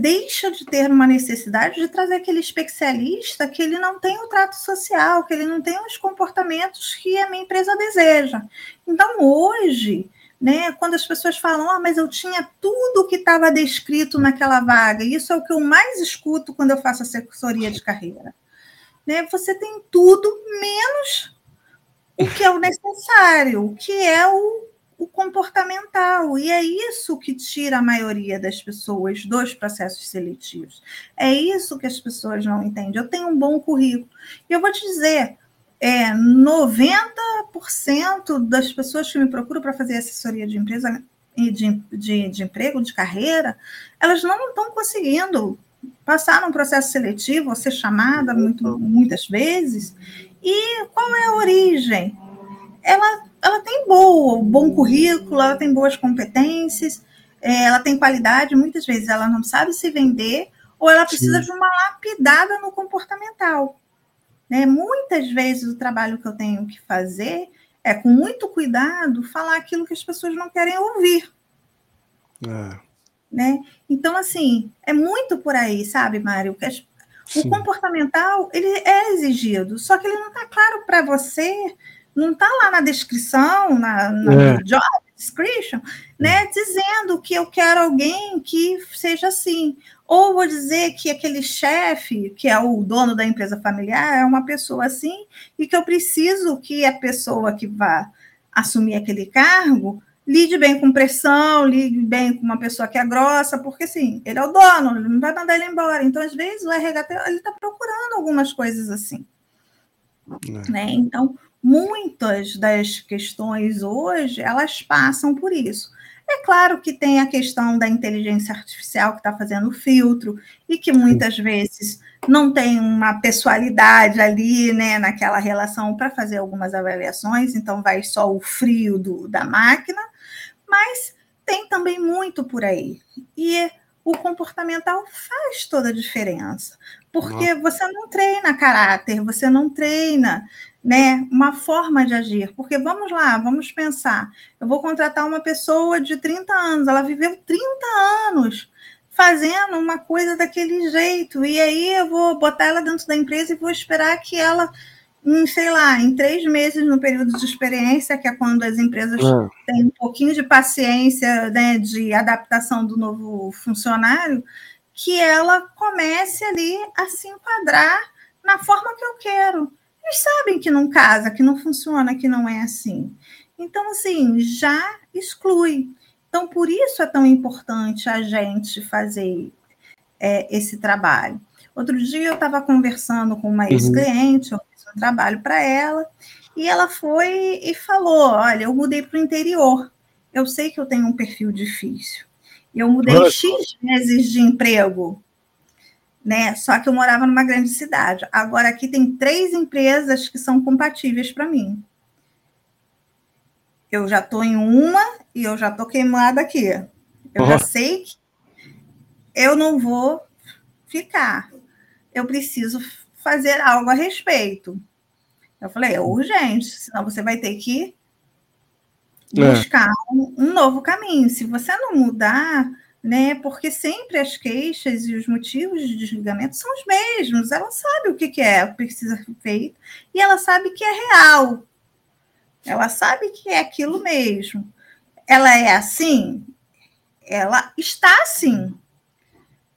deixa de ter uma necessidade de trazer aquele especialista que ele não tem o trato social, que ele não tem os comportamentos que a minha empresa deseja. Então, hoje, Né? Quando as pessoas falam, ah, mas eu tinha tudo que estava descrito naquela vaga, isso é o que eu mais escuto quando eu faço assessoria de carreira. Né? Você tem tudo menos o que é o necessário, o que é o, o comportamental. E é isso que tira a maioria das pessoas dos processos seletivos. É isso que as pessoas não entendem. Eu tenho um bom currículo. E eu vou te dizer, é, 90% das pessoas que me procuram para fazer assessoria de empresa e de, de, de, emprego, de carreira, elas não estão conseguindo passar num processo seletivo ou ser chamada muito, muitas vezes. E qual é a origem? Ela, ela tem boa, bom currículo, ela tem boas competências, é, ela tem qualidade, muitas vezes ela não sabe se vender ou ela precisa Sim. de uma lapidada no comportamental. Né? Muitas vezes o trabalho que eu tenho que fazer é, com muito cuidado, falar aquilo que as pessoas não querem ouvir. É. Né? Então, assim, é muito por aí, sabe, Mário? O comportamental, ele é exigido, só que ele não está claro para você, não está lá na descrição, na, na é. job description, né, dizendo que eu quero alguém que seja assim. Ou vou dizer que aquele chefe, que é o dono da empresa familiar, é uma pessoa assim, e que eu preciso que a pessoa que vá assumir aquele cargo lide bem com pressão, lide bem com uma pessoa que é grossa, porque assim, ele é o dono, ele não vai mandar ele embora. Então, às vezes, o RH ele está procurando algumas coisas assim. É. Né? Então, muitas das questões hoje, elas passam por isso. É claro que tem a questão da inteligência artificial que está fazendo o filtro e que muitas vezes não tem uma pessoalidade ali, né, naquela relação para fazer algumas avaliações, então vai só o frio do, da máquina, mas tem também muito por aí. E o comportamental faz toda a diferença, porque você não treina caráter, você não treina né, uma forma de agir. Porque vamos lá, vamos pensar. Eu vou contratar uma pessoa de 30 anos, ela viveu 30 anos fazendo uma coisa daquele jeito, e aí eu vou botar ela dentro da empresa e vou esperar que ela, em, sei lá, em três meses no período de experiência, que é quando as empresas é. têm um pouquinho de paciência né, de adaptação do novo funcionário, que ela comece ali a se enquadrar na forma que eu quero eles sabem que não casa, que não funciona, que não é assim. Então, assim, já exclui. Então, por isso é tão importante a gente fazer é, esse trabalho. Outro dia eu estava conversando com uma uhum. ex-cliente, eu fiz um trabalho para ela, e ela foi e falou: Olha, eu mudei para o interior. Eu sei que eu tenho um perfil difícil. Eu mudei Nossa. X meses de emprego né? Só que eu morava numa grande cidade. Agora aqui tem três empresas que são compatíveis para mim. Eu já estou em uma e eu já estou queimada aqui. Eu já sei que eu não vou ficar. Eu preciso fazer algo a respeito. Eu falei, é urgente, senão você vai ter que é. buscar é. um, um novo caminho. Se você não mudar, né? Porque sempre as queixas e os motivos de desligamento são os mesmos. Ela sabe o que, que é, o que precisa ser feito, e ela sabe que é real. Ela sabe que é aquilo mesmo. Ela é assim? Ela está assim.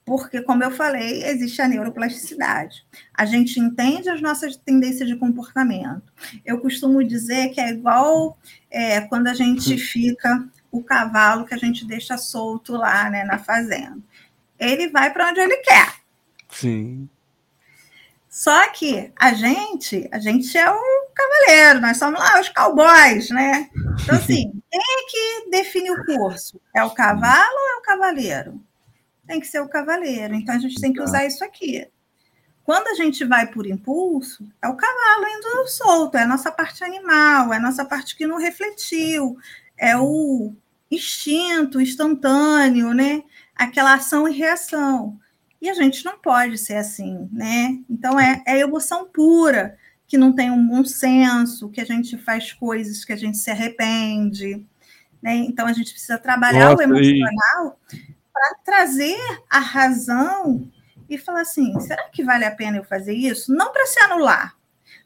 Porque, como eu falei, existe a neuroplasticidade. A gente entende as nossas tendências de comportamento. Eu costumo dizer que é igual é, quando a gente fica o cavalo que a gente deixa solto lá né, na fazenda. Ele vai para onde ele quer. Sim. Só que a gente, a gente é o cavaleiro, nós somos lá os cowboys, né? Então, assim, quem é que define o curso? É o cavalo ou é o cavaleiro? Tem que ser o cavaleiro. Então, a gente tem que tá. usar isso aqui. Quando a gente vai por impulso, é o cavalo indo solto, é a nossa parte animal, é a nossa parte que não refletiu, é o instinto instantâneo, né? Aquela ação e reação. E a gente não pode ser assim, né? Então é, é emoção pura, que não tem um bom senso, que a gente faz coisas que a gente se arrepende, né? Então a gente precisa trabalhar Nossa, o emocional para trazer a razão e falar assim: será que vale a pena eu fazer isso? Não para se anular,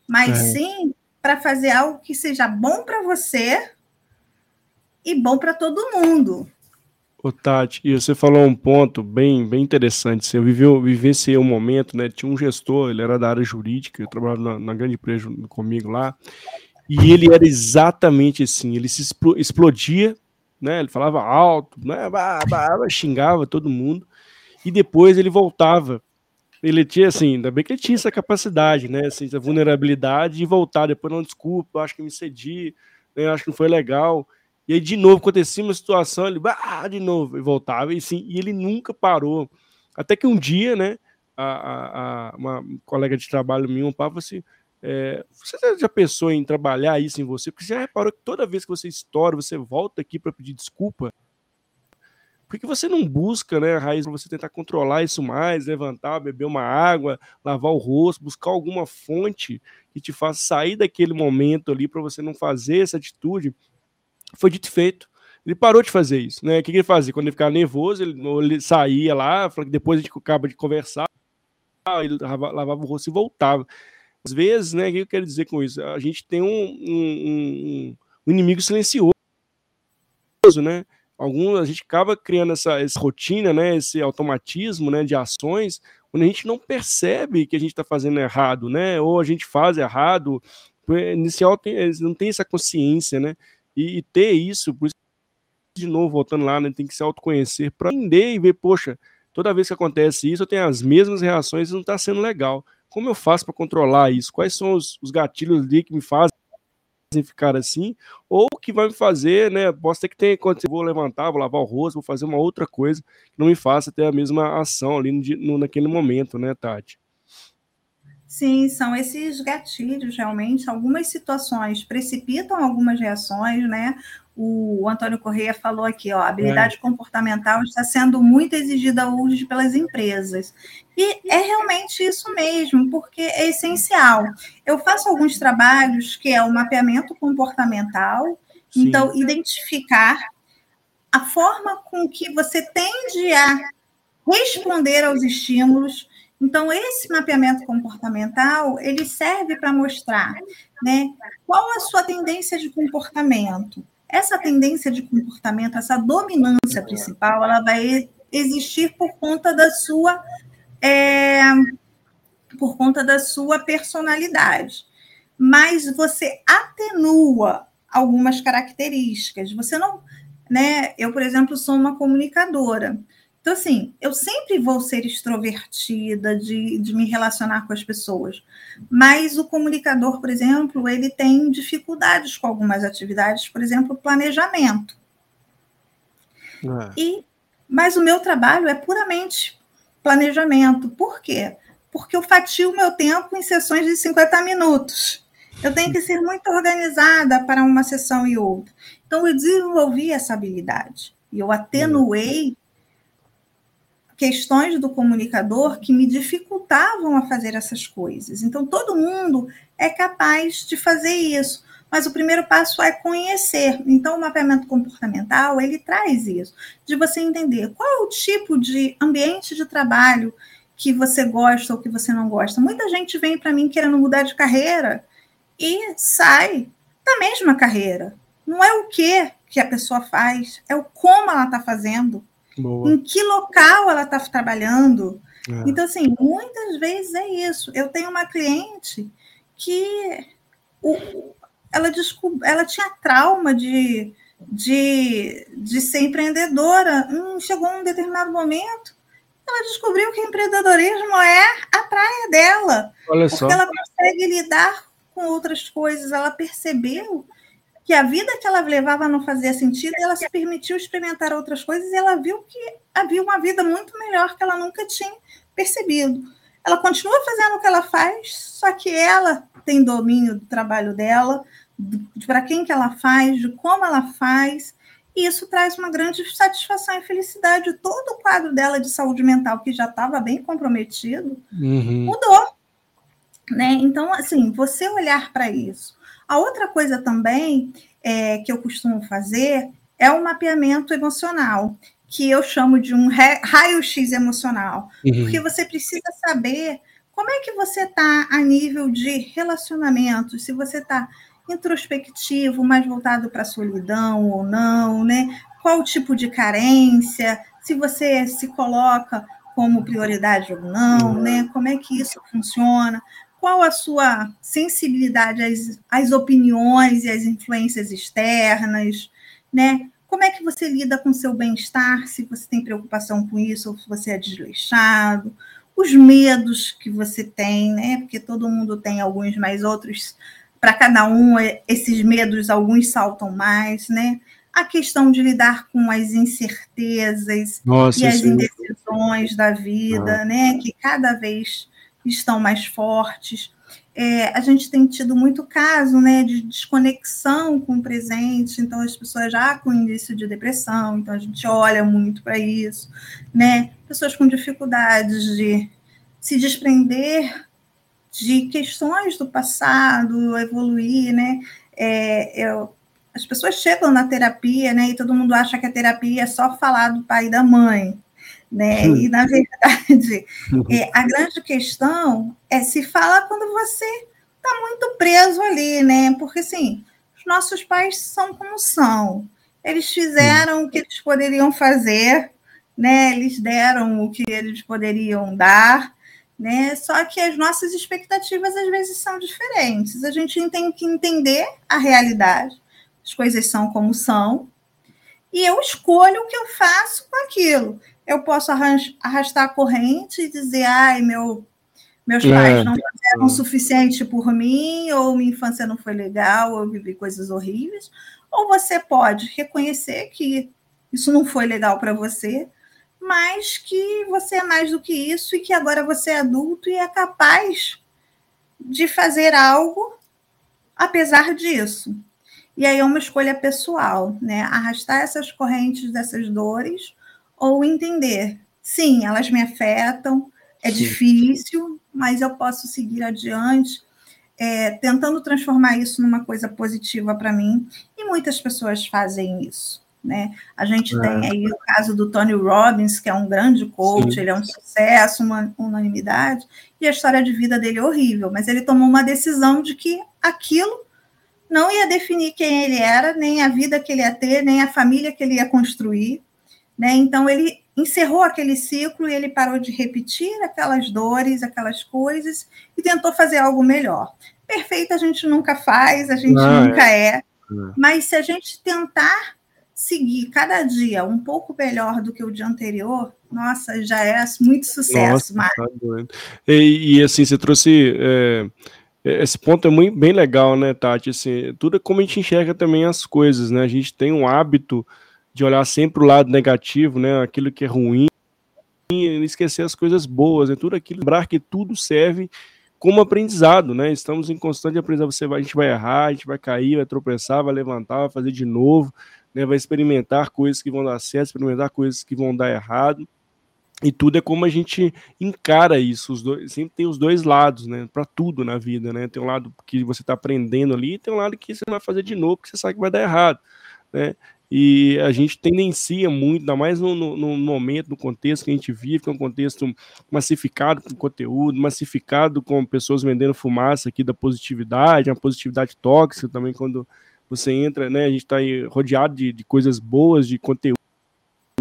mas é. sim para fazer algo que seja bom para você e bom para todo mundo. Ô, Tati, e você falou um ponto bem, bem interessante. Você viveu, vivenciei um momento, né? Tinha um gestor, ele era da área jurídica, eu trabalhava na, na grande empresa comigo lá, e ele era exatamente assim, ele se explodia, né? Ele falava alto, né? Bah, bah, xingava todo mundo, e depois ele voltava. Ele tinha assim, ainda bem que ele tinha essa capacidade, né? Assim, essa vulnerabilidade de voltar depois, não, desculpa, acho que me cedi, né, acho que não foi legal. E aí, de novo, acontecia uma situação, ele, ah, de novo, e voltava, e sim, e ele nunca parou. Até que um dia, né, a, a, a uma colega de trabalho minha, um papo assim, é, você já pensou em trabalhar isso em você? Porque você já reparou que toda vez que você estoura, você volta aqui para pedir desculpa? Por que você não busca, né, a raiz, você tentar controlar isso mais, levantar, beber uma água, lavar o rosto, buscar alguma fonte que te faça sair daquele momento ali para você não fazer essa atitude foi dito e feito. Ele parou de fazer isso, né? O que, que ele fazia? Quando ele ficava nervoso, ele, ele saía lá, depois a gente acaba de conversar, ele lavava o rosto e voltava. Às vezes, né? O que eu quero dizer com isso? A gente tem um, um, um inimigo silencioso, né? Alguns, a gente acaba criando essa, essa rotina, né? Esse automatismo, né? De ações, quando a gente não percebe que a gente está fazendo errado, né? Ou a gente faz errado, inicial não tem essa consciência, né? E, e ter isso, por isso, de novo, voltando lá, né, tem que se autoconhecer para entender e ver, poxa, toda vez que acontece isso, eu tenho as mesmas reações e não está sendo legal. Como eu faço para controlar isso? Quais são os, os gatilhos ali que me fazem ficar assim, ou que vai me fazer, né? Posso ter que ter, quando eu vou levantar, vou lavar o rosto, vou fazer uma outra coisa que não me faça ter a mesma ação ali no, no, naquele momento, né, Tati? Sim, são esses gatilhos, realmente. Algumas situações precipitam algumas reações, né? O Antônio Correia falou aqui, ó, a habilidade é. comportamental está sendo muito exigida hoje pelas empresas. E é realmente isso mesmo, porque é essencial. Eu faço alguns trabalhos que é o mapeamento comportamental, Sim. então identificar a forma com que você tende a responder aos estímulos, então, esse mapeamento comportamental, ele serve para mostrar né, qual a sua tendência de comportamento. Essa tendência de comportamento, essa dominância principal, ela vai existir por conta da sua é, por conta da sua personalidade. Mas você atenua algumas características. Você não, né? Eu, por exemplo, sou uma comunicadora. Então, assim, eu sempre vou ser extrovertida, de, de me relacionar com as pessoas. Mas o comunicador, por exemplo, ele tem dificuldades com algumas atividades, por exemplo, planejamento. É. E, mas o meu trabalho é puramente planejamento. Por quê? Porque eu fatio o meu tempo em sessões de 50 minutos. Eu tenho que ser muito organizada para uma sessão e outra. Então, eu desenvolvi essa habilidade. E eu atenuei questões do comunicador que me dificultavam a fazer essas coisas. Então, todo mundo é capaz de fazer isso, mas o primeiro passo é conhecer. Então, o mapeamento comportamental, ele traz isso, de você entender qual é o tipo de ambiente de trabalho que você gosta ou que você não gosta. Muita gente vem para mim querendo mudar de carreira e sai da mesma carreira. Não é o que que a pessoa faz, é o como ela está fazendo. Boa. em que local ela está trabalhando. É. Então, assim, muitas vezes é isso. Eu tenho uma cliente que o, ela, ela tinha trauma de, de, de ser empreendedora. Hum, chegou um determinado momento, ela descobriu que empreendedorismo é a praia dela. Olha porque só. ela consegue lidar com outras coisas. Ela percebeu que a vida que ela levava não fazia sentido, e ela se permitiu experimentar outras coisas e ela viu que havia uma vida muito melhor que ela nunca tinha percebido. Ela continua fazendo o que ela faz, só que ela tem domínio do trabalho dela, de para quem que ela faz, de como ela faz, e isso traz uma grande satisfação e felicidade. Todo o quadro dela de saúde mental, que já estava bem comprometido, uhum. mudou. Né? Então, assim, você olhar para isso, a outra coisa também é, que eu costumo fazer é o um mapeamento emocional, que eu chamo de um raio-x emocional, uhum. porque você precisa saber como é que você está a nível de relacionamento, se você está introspectivo, mais voltado para a solidão ou não, né? Qual o tipo de carência, se você se coloca como prioridade ou não, né? Como é que isso funciona? Qual a sua sensibilidade às, às opiniões e às influências externas, né? Como é que você lida com seu bem-estar, se você tem preocupação com isso ou se você é desleixado? Os medos que você tem, né? Porque todo mundo tem alguns, mas outros para cada um, é, esses medos, alguns saltam mais, né? A questão de lidar com as incertezas Nossa, e as sim. indecisões da vida, ah. né? Que cada vez estão mais fortes. É, a gente tem tido muito caso né, de desconexão com o presente, então as pessoas já com início de depressão, então a gente olha muito para isso, né? Pessoas com dificuldades de se desprender de questões do passado, evoluir, né? É, eu, as pessoas chegam na terapia, né? E todo mundo acha que a terapia é só falar do pai e da mãe, né? E na verdade, é, a grande questão é se fala quando você está muito preso ali, né? Porque assim, os nossos pais são como são. Eles fizeram o que eles poderiam fazer, né? Eles deram o que eles poderiam dar né? Só que as nossas expectativas às vezes são diferentes. A gente tem que entender a realidade. As coisas são como são. E eu escolho o que eu faço com aquilo. Eu posso arrastar a corrente e dizer, ai, meu, meus é, pais não fizeram é. o suficiente por mim, ou minha infância não foi legal, ou eu vivi coisas horríveis. Ou você pode reconhecer que isso não foi legal para você, mas que você é mais do que isso e que agora você é adulto e é capaz de fazer algo apesar disso. E aí é uma escolha pessoal, né? Arrastar essas correntes dessas dores ou entender, sim, elas me afetam, é sim. difícil, mas eu posso seguir adiante, é, tentando transformar isso numa coisa positiva para mim. E muitas pessoas fazem isso. Né? A gente é. tem aí o caso do Tony Robbins, que é um grande coach, Sim. ele é um sucesso, uma unanimidade, e a história de vida dele é horrível, mas ele tomou uma decisão de que aquilo não ia definir quem ele era, nem a vida que ele ia ter, nem a família que ele ia construir. Né? Então, ele encerrou aquele ciclo e ele parou de repetir aquelas dores, aquelas coisas, e tentou fazer algo melhor. Perfeito a gente nunca faz, a gente não, nunca é. é. Mas se a gente tentar seguir cada dia um pouco melhor do que o dia anterior, nossa, já é muito sucesso, nossa, tá e, e, assim, você trouxe. É, esse ponto é muito, bem legal, né, Tati? Assim, tudo é como a gente enxerga também as coisas, né? A gente tem um hábito de olhar sempre o lado negativo, né? Aquilo que é ruim, e esquecer as coisas boas, né? Tudo aquilo, lembrar que tudo serve como aprendizado, né? Estamos em constante aprendizado. Você vai, a gente vai errar, a gente vai cair, vai tropeçar, vai levantar, vai fazer de novo né, vai experimentar coisas que vão dar certo, experimentar coisas que vão dar errado. E tudo é como a gente encara isso. Os dois, sempre tem os dois lados, né? Para tudo na vida, né? Tem um lado que você está aprendendo ali, e tem um lado que você vai fazer de novo, que você sabe que vai dar errado, né? E a gente tendencia muito, ainda mais no, no, no, momento, no contexto que a gente vive, que é um contexto massificado com conteúdo, massificado com pessoas vendendo fumaça aqui da positividade, uma positividade tóxica também, quando você entra, né? A gente está rodeado de, de coisas boas, de conteúdo,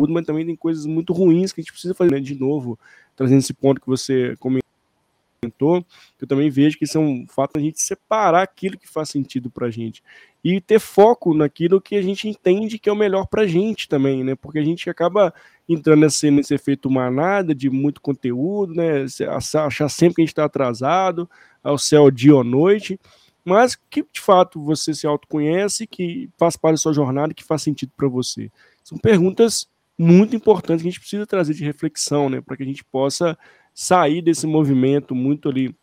mas também tem coisas muito ruins que a gente precisa fazer, né? De novo, trazendo esse ponto que você comentou, eu também vejo que isso é um fato a gente separar aquilo que faz sentido para a gente e ter foco naquilo que a gente entende que é o melhor para a gente também, né? Porque a gente acaba entrando nesse, nesse efeito manada de muito conteúdo, né? Achar sempre que a gente está atrasado, ao céu dia ou noite mas que de fato você se autoconhece, que faz parte da sua jornada, que faz sentido para você. São perguntas muito importantes que a gente precisa trazer de reflexão, né, para que a gente possa sair desse movimento muito ali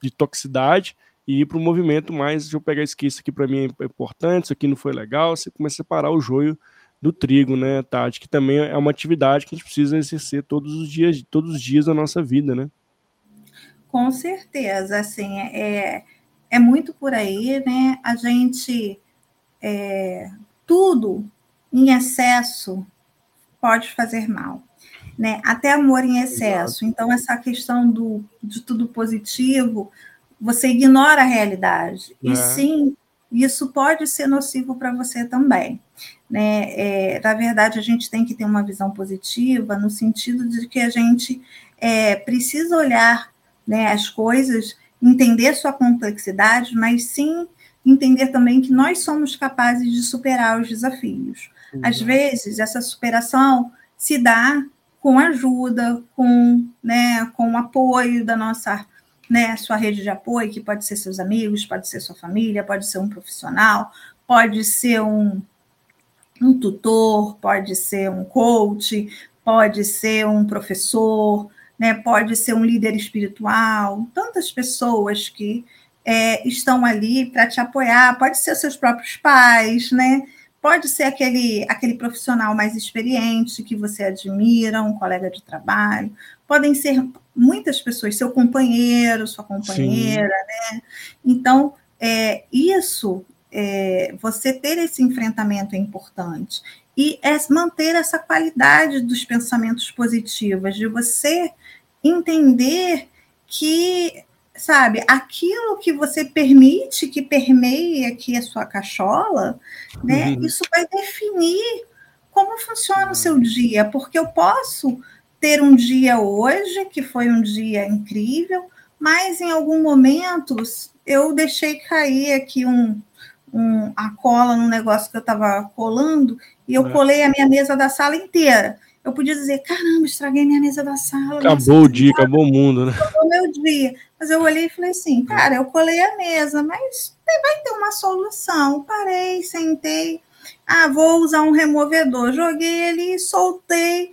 de toxicidade e ir para um movimento mais, deixa eu pegar isso aqui, isso aqui para mim é importante, isso aqui não foi legal, você começa a separar o joio do trigo, né, Tati, que também é uma atividade que a gente precisa exercer todos os dias, todos os dias da nossa vida, né? Com certeza, assim, é, é muito por aí, né? A gente é, tudo em excesso pode fazer mal, né? Até amor em excesso. Então essa questão do de tudo positivo, você ignora a realidade. É. E sim isso pode ser nocivo para você também. Né? É, na verdade, a gente tem que ter uma visão positiva no sentido de que a gente é, precisa olhar né, as coisas, entender sua complexidade, mas sim entender também que nós somos capazes de superar os desafios. Uhum. Às vezes, essa superação se dá com ajuda, com, né, com apoio da nossa né, sua rede de apoio, que pode ser seus amigos, pode ser sua família, pode ser um profissional, pode ser um, um tutor, pode ser um coach, pode ser um professor, né, pode ser um líder espiritual, tantas pessoas que é, estão ali para te apoiar, pode ser seus próprios pais, né? Pode ser aquele, aquele profissional mais experiente que você admira, um colega de trabalho, podem ser muitas pessoas, seu companheiro, sua companheira, Sim. né? Então, é, isso, é, você ter esse enfrentamento é importante. E é manter essa qualidade dos pensamentos positivos, de você entender que, sabe, aquilo que você permite que permeie aqui a sua cachola, né? Uhum. Isso vai definir como funciona o seu uhum. dia, porque eu posso ter um dia hoje, que foi um dia incrível, mas em algum momento eu deixei cair aqui um, um, a cola no negócio que eu estava colando e eu é. colei a minha mesa da sala inteira. Eu podia dizer, caramba, estraguei minha mesa da sala. Acabou o dia, acabou o mundo, né? Acabou o meu dia. Mas eu olhei e falei assim, cara, eu colei a mesa, mas vai ter uma solução. Parei, sentei. Ah, vou usar um removedor. Joguei ele, soltei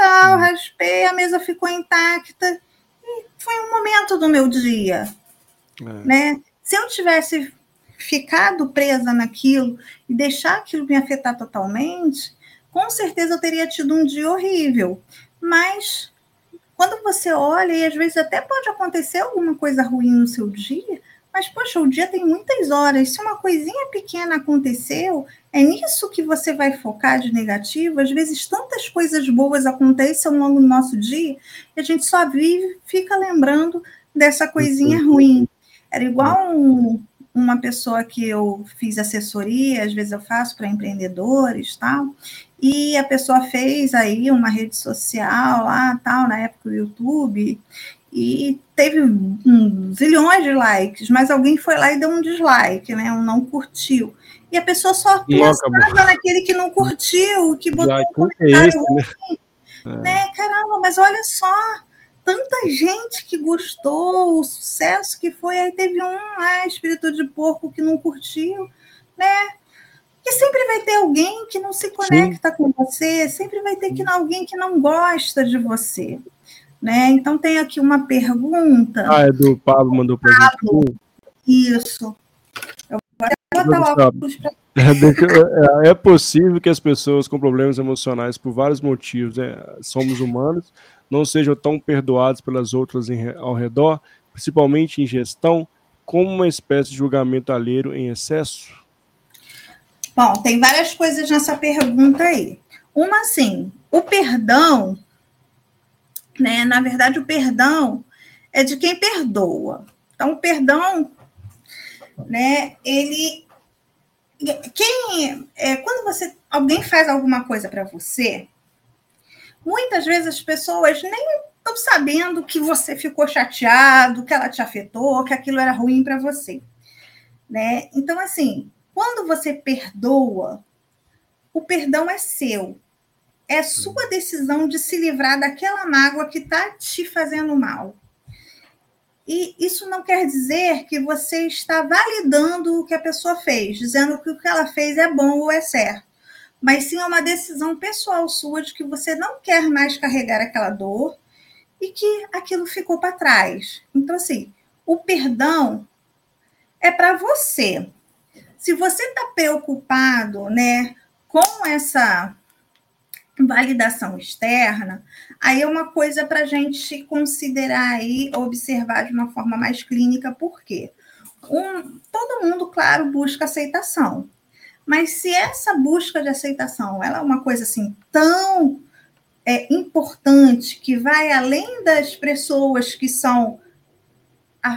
tal, hum. raspei, a mesa ficou intacta. E foi um momento do meu dia. É. Né? Se eu tivesse ficado presa naquilo e deixar aquilo me afetar totalmente, com certeza eu teria tido um dia horrível. Mas quando você olha, e às vezes até pode acontecer alguma coisa ruim no seu dia, mas, poxa, o dia tem muitas horas. Se uma coisinha pequena aconteceu, é nisso que você vai focar de negativo. Às vezes, tantas coisas boas acontecem ao longo do nosso dia e a gente só vive, fica lembrando dessa coisinha uhum. ruim. Era igual um, uma pessoa que eu fiz assessoria, às vezes eu faço para empreendedores, tal, e a pessoa fez aí uma rede social lá, tal, na época do YouTube, e teve um, zilhões de likes, mas alguém foi lá e deu um dislike, né? Um não curtiu. E a pessoa só pensava naquele que não curtiu, que botou um comentário esse, ruim. Né? né? Caramba, mas olha só, tanta gente que gostou, o sucesso que foi, aí teve um ah, espírito de porco que não curtiu, né? E sempre vai ter alguém que não se conecta Sim. com você, sempre vai ter que, alguém que não gosta de você. Né? Então tem aqui uma pergunta. Ah, é do Pablo, mandou para gente. Isso. Eu vou botar o óculos para é, é, é possível que as pessoas com problemas emocionais, por vários motivos, né, somos humanos, não sejam tão perdoados pelas outras ao redor, principalmente em gestão, como uma espécie de julgamento alheio em excesso? Bom, tem várias coisas nessa pergunta aí. Uma, assim, o perdão né? Na verdade, o perdão é de quem perdoa. Então, o perdão, né? Ele, quem, é, quando você, alguém faz alguma coisa para você, muitas vezes as pessoas nem estão sabendo que você ficou chateado, que ela te afetou, que aquilo era ruim para você, né? Então, assim, quando você perdoa, o perdão é seu é sua decisão de se livrar daquela mágoa que está te fazendo mal. E isso não quer dizer que você está validando o que a pessoa fez, dizendo que o que ela fez é bom ou é certo. Mas sim é uma decisão pessoal sua de que você não quer mais carregar aquela dor e que aquilo ficou para trás. Então, assim, o perdão é para você. Se você está preocupado né, com essa validação externa, aí é uma coisa para a gente considerar e observar de uma forma mais clínica, por quê? Um, todo mundo, claro, busca aceitação. Mas se essa busca de aceitação ela é uma coisa assim tão é, importante que vai além das pessoas que são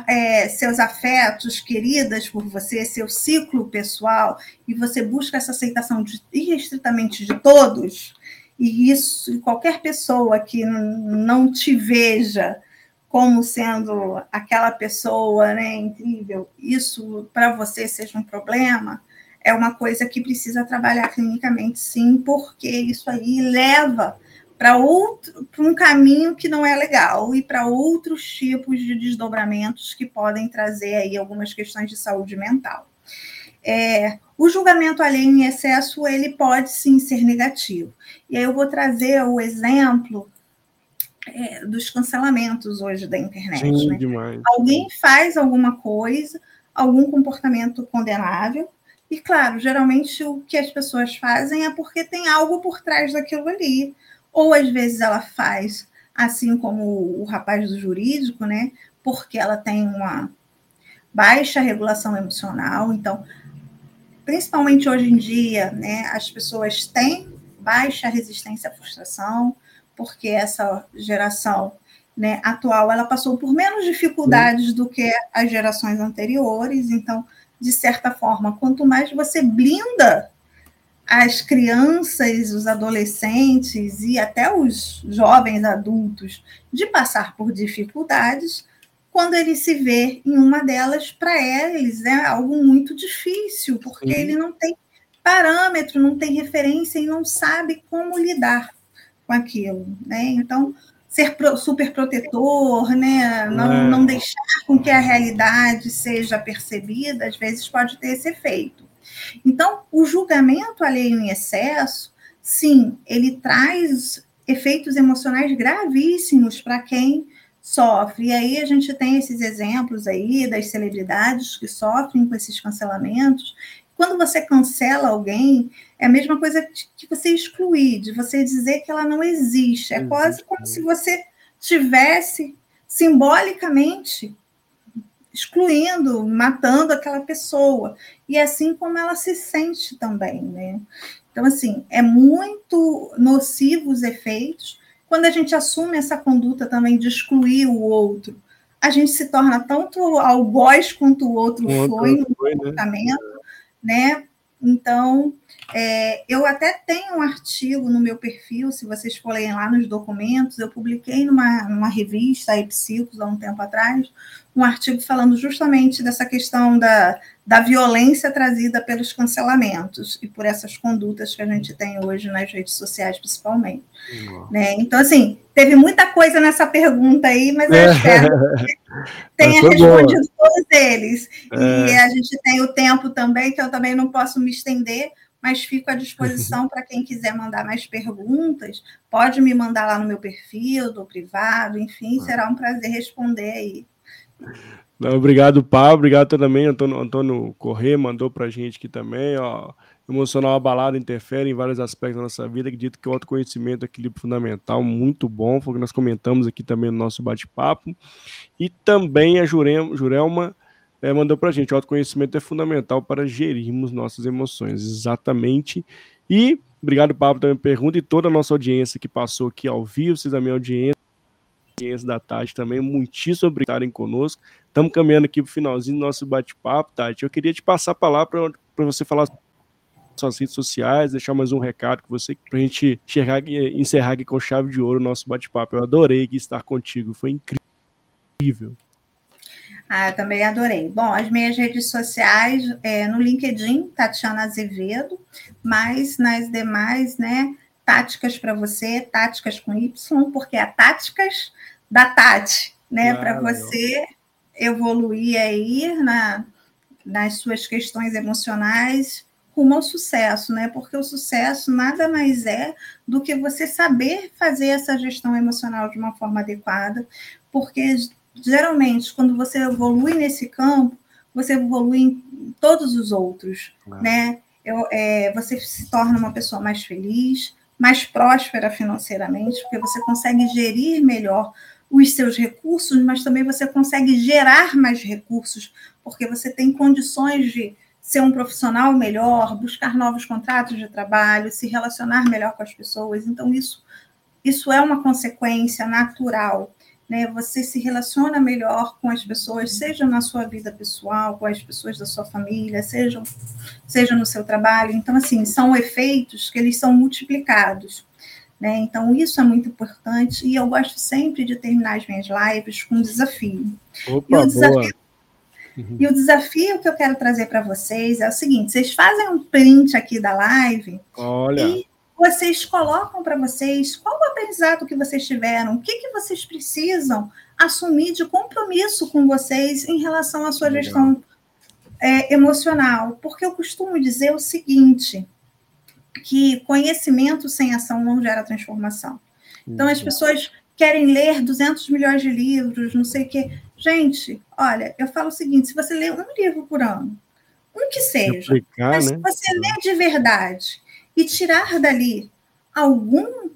é, seus afetos queridas por você, seu ciclo pessoal, e você busca essa aceitação de, irrestritamente de todos, e isso, qualquer pessoa que não te veja como sendo aquela pessoa né, incrível, isso para você seja um problema, é uma coisa que precisa trabalhar clinicamente, sim, porque isso aí leva para outro para um caminho que não é legal e para outros tipos de desdobramentos que podem trazer aí algumas questões de saúde mental. É, o julgamento alheio em excesso ele pode sim ser negativo. E aí eu vou trazer o exemplo é, dos cancelamentos hoje da internet. Sim, né? demais. Alguém faz alguma coisa, algum comportamento condenável, e claro, geralmente o que as pessoas fazem é porque tem algo por trás daquilo ali ou às vezes ela faz, assim como o rapaz do jurídico, né? Porque ela tem uma baixa regulação emocional. Então, principalmente hoje em dia, né, as pessoas têm baixa resistência à frustração, porque essa geração né, atual ela passou por menos dificuldades do que as gerações anteriores. Então, de certa forma, quanto mais você blinda as crianças, os adolescentes e até os jovens adultos de passar por dificuldades, quando ele se vê em uma delas, para eles é algo muito difícil, porque ele não tem parâmetro, não tem referência e não sabe como lidar com aquilo. Né? Então, ser super protetor, né? não, é. não deixar com que a realidade seja percebida, às vezes pode ter esse efeito. Então, o julgamento alheio em excesso, sim, ele traz efeitos emocionais gravíssimos para quem sofre. E aí a gente tem esses exemplos aí das celebridades que sofrem com esses cancelamentos. Quando você cancela alguém, é a mesma coisa que você excluir, de você dizer que ela não existe. É quase como se você tivesse simbolicamente excluindo, matando aquela pessoa. E é assim como ela se sente também, né? Então, assim, é muito nocivo os efeitos. Quando a gente assume essa conduta também de excluir o outro, a gente se torna tanto algoz quanto o outro o foi outro no foi, né? comportamento, né? né? Então, é, eu até tenho um artigo no meu perfil, se vocês forem lá nos documentos, eu publiquei numa, numa revista, a Psicos, há um tempo atrás, um artigo falando justamente dessa questão da, da violência trazida pelos cancelamentos e por essas condutas que a gente tem hoje nas redes sociais, principalmente. Né? Então, assim, teve muita coisa nessa pergunta aí, mas eu espero que tenha respondido boa. todos eles. É. E a gente tem o tempo também, que eu também não posso me estender, mas fico à disposição para quem quiser mandar mais perguntas, pode me mandar lá no meu perfil, do privado, enfim, ah. será um prazer responder aí. Não, obrigado, Pablo. Obrigado também, Antônio, Antônio Corrêa mandou para a gente aqui também. Ó, emocional abalado interfere em vários aspectos da nossa vida. Acredito que o autoconhecimento é equilíbrio fundamental, muito bom. Foi o que nós comentamos aqui também no nosso bate-papo. E também a Jurema, Jurelma é, mandou para a gente: o autoconhecimento é fundamental para gerirmos nossas emoções. Exatamente. E obrigado, Pablo, também pergunta. E toda a nossa audiência que passou aqui ao vivo, vocês da minha audiência audiência da Tati também, muitíssimo obrigado por estarem conosco. Estamos caminhando aqui para o finalzinho do nosso bate-papo, Tati. Eu queria te passar a palavra para você falar suas redes sociais, deixar mais um recado com você, para a gente enxergar, encerrar aqui com chave de ouro o nosso bate-papo. Eu adorei estar contigo, foi incrível. Ah, eu também adorei. Bom, as minhas redes sociais, é, no LinkedIn, Tatiana Azevedo, mas nas demais, né, táticas para você, táticas com Y, porque é táticas da Tati, né? Ah, para você evoluir aí na, nas suas questões emocionais rumo ao sucesso, né? Porque o sucesso nada mais é do que você saber fazer essa gestão emocional de uma forma adequada, porque geralmente quando você evolui nesse campo, você evolui em todos os outros, ah. né? Eu, é, você se torna uma pessoa mais feliz, mais próspera financeiramente, porque você consegue gerir melhor os seus recursos, mas também você consegue gerar mais recursos, porque você tem condições de ser um profissional melhor, buscar novos contratos de trabalho, se relacionar melhor com as pessoas. Então, isso, isso é uma consequência natural né? Você se relaciona melhor com as pessoas, seja na sua vida pessoal, com as pessoas da sua família, seja, seja no seu trabalho. Então, assim, são efeitos que eles são multiplicados. Né? Então, isso é muito importante e eu gosto sempre de terminar as minhas lives com um desafio. Opa, e, o desafio uhum. e o desafio que eu quero trazer para vocês é o seguinte: vocês fazem um print aqui da live Olha. e vocês colocam para vocês qual o aprendizado que vocês tiveram, o que, que vocês precisam assumir de compromisso com vocês em relação à sua Legal. gestão é, emocional. Porque eu costumo dizer o seguinte: que conhecimento sem ação não gera transformação. Então, as pessoas querem ler 200 milhões de livros, não sei o quê. Gente, olha, eu falo o seguinte: se você lê um livro por ano, um que seja, aplicar, mas se né? você ler de verdade e tirar dali alguma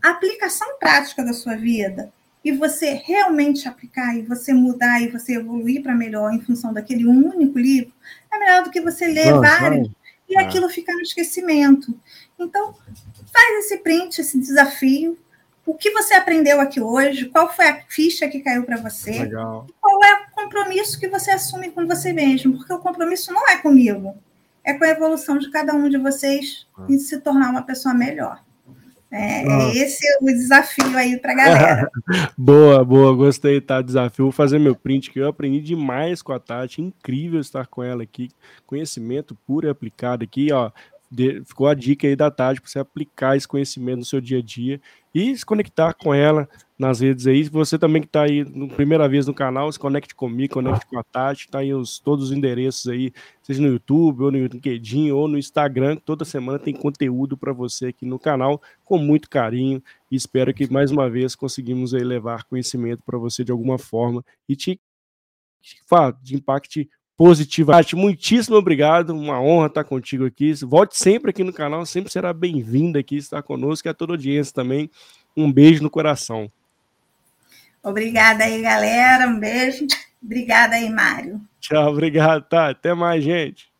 aplicação prática da sua vida, e você realmente aplicar, e você mudar, e você evoluir para melhor em função daquele único livro, é melhor do que você ler vários e é. aquilo ficar no esquecimento. Então, faz esse print, esse desafio. O que você aprendeu aqui hoje? Qual foi a ficha que caiu para você? Legal. Qual é o compromisso que você assume com você mesmo? Porque o compromisso não é comigo, é com a evolução de cada um de vocês em se tornar uma pessoa melhor. É, é esse o desafio aí para a galera. boa, boa, gostei, tá? Desafio. Vou fazer meu print, que eu aprendi demais com a Tati. Incrível estar com ela aqui. Conhecimento puro e aplicado aqui, ó de, ficou a dica aí da tarde para você aplicar esse conhecimento no seu dia a dia e se conectar com ela nas redes aí. Você também que está aí no primeira vez no canal, se conecte comigo, conecte com a Tati, tá aí os, todos os endereços aí, seja no YouTube, ou no LinkedIn, ou no Instagram. Toda semana tem conteúdo para você aqui no canal, com muito carinho. E espero que mais uma vez conseguimos levar conhecimento para você de alguma forma e te, te impacte positivamente. Muitíssimo obrigado, uma honra estar contigo aqui. Volte sempre aqui no canal, sempre será bem-vinda aqui estar conosco e a toda a audiência também. Um beijo no coração. Obrigada aí, galera. Um beijo. Obrigada aí, Mário. Tchau, obrigado, tá? Até mais, gente.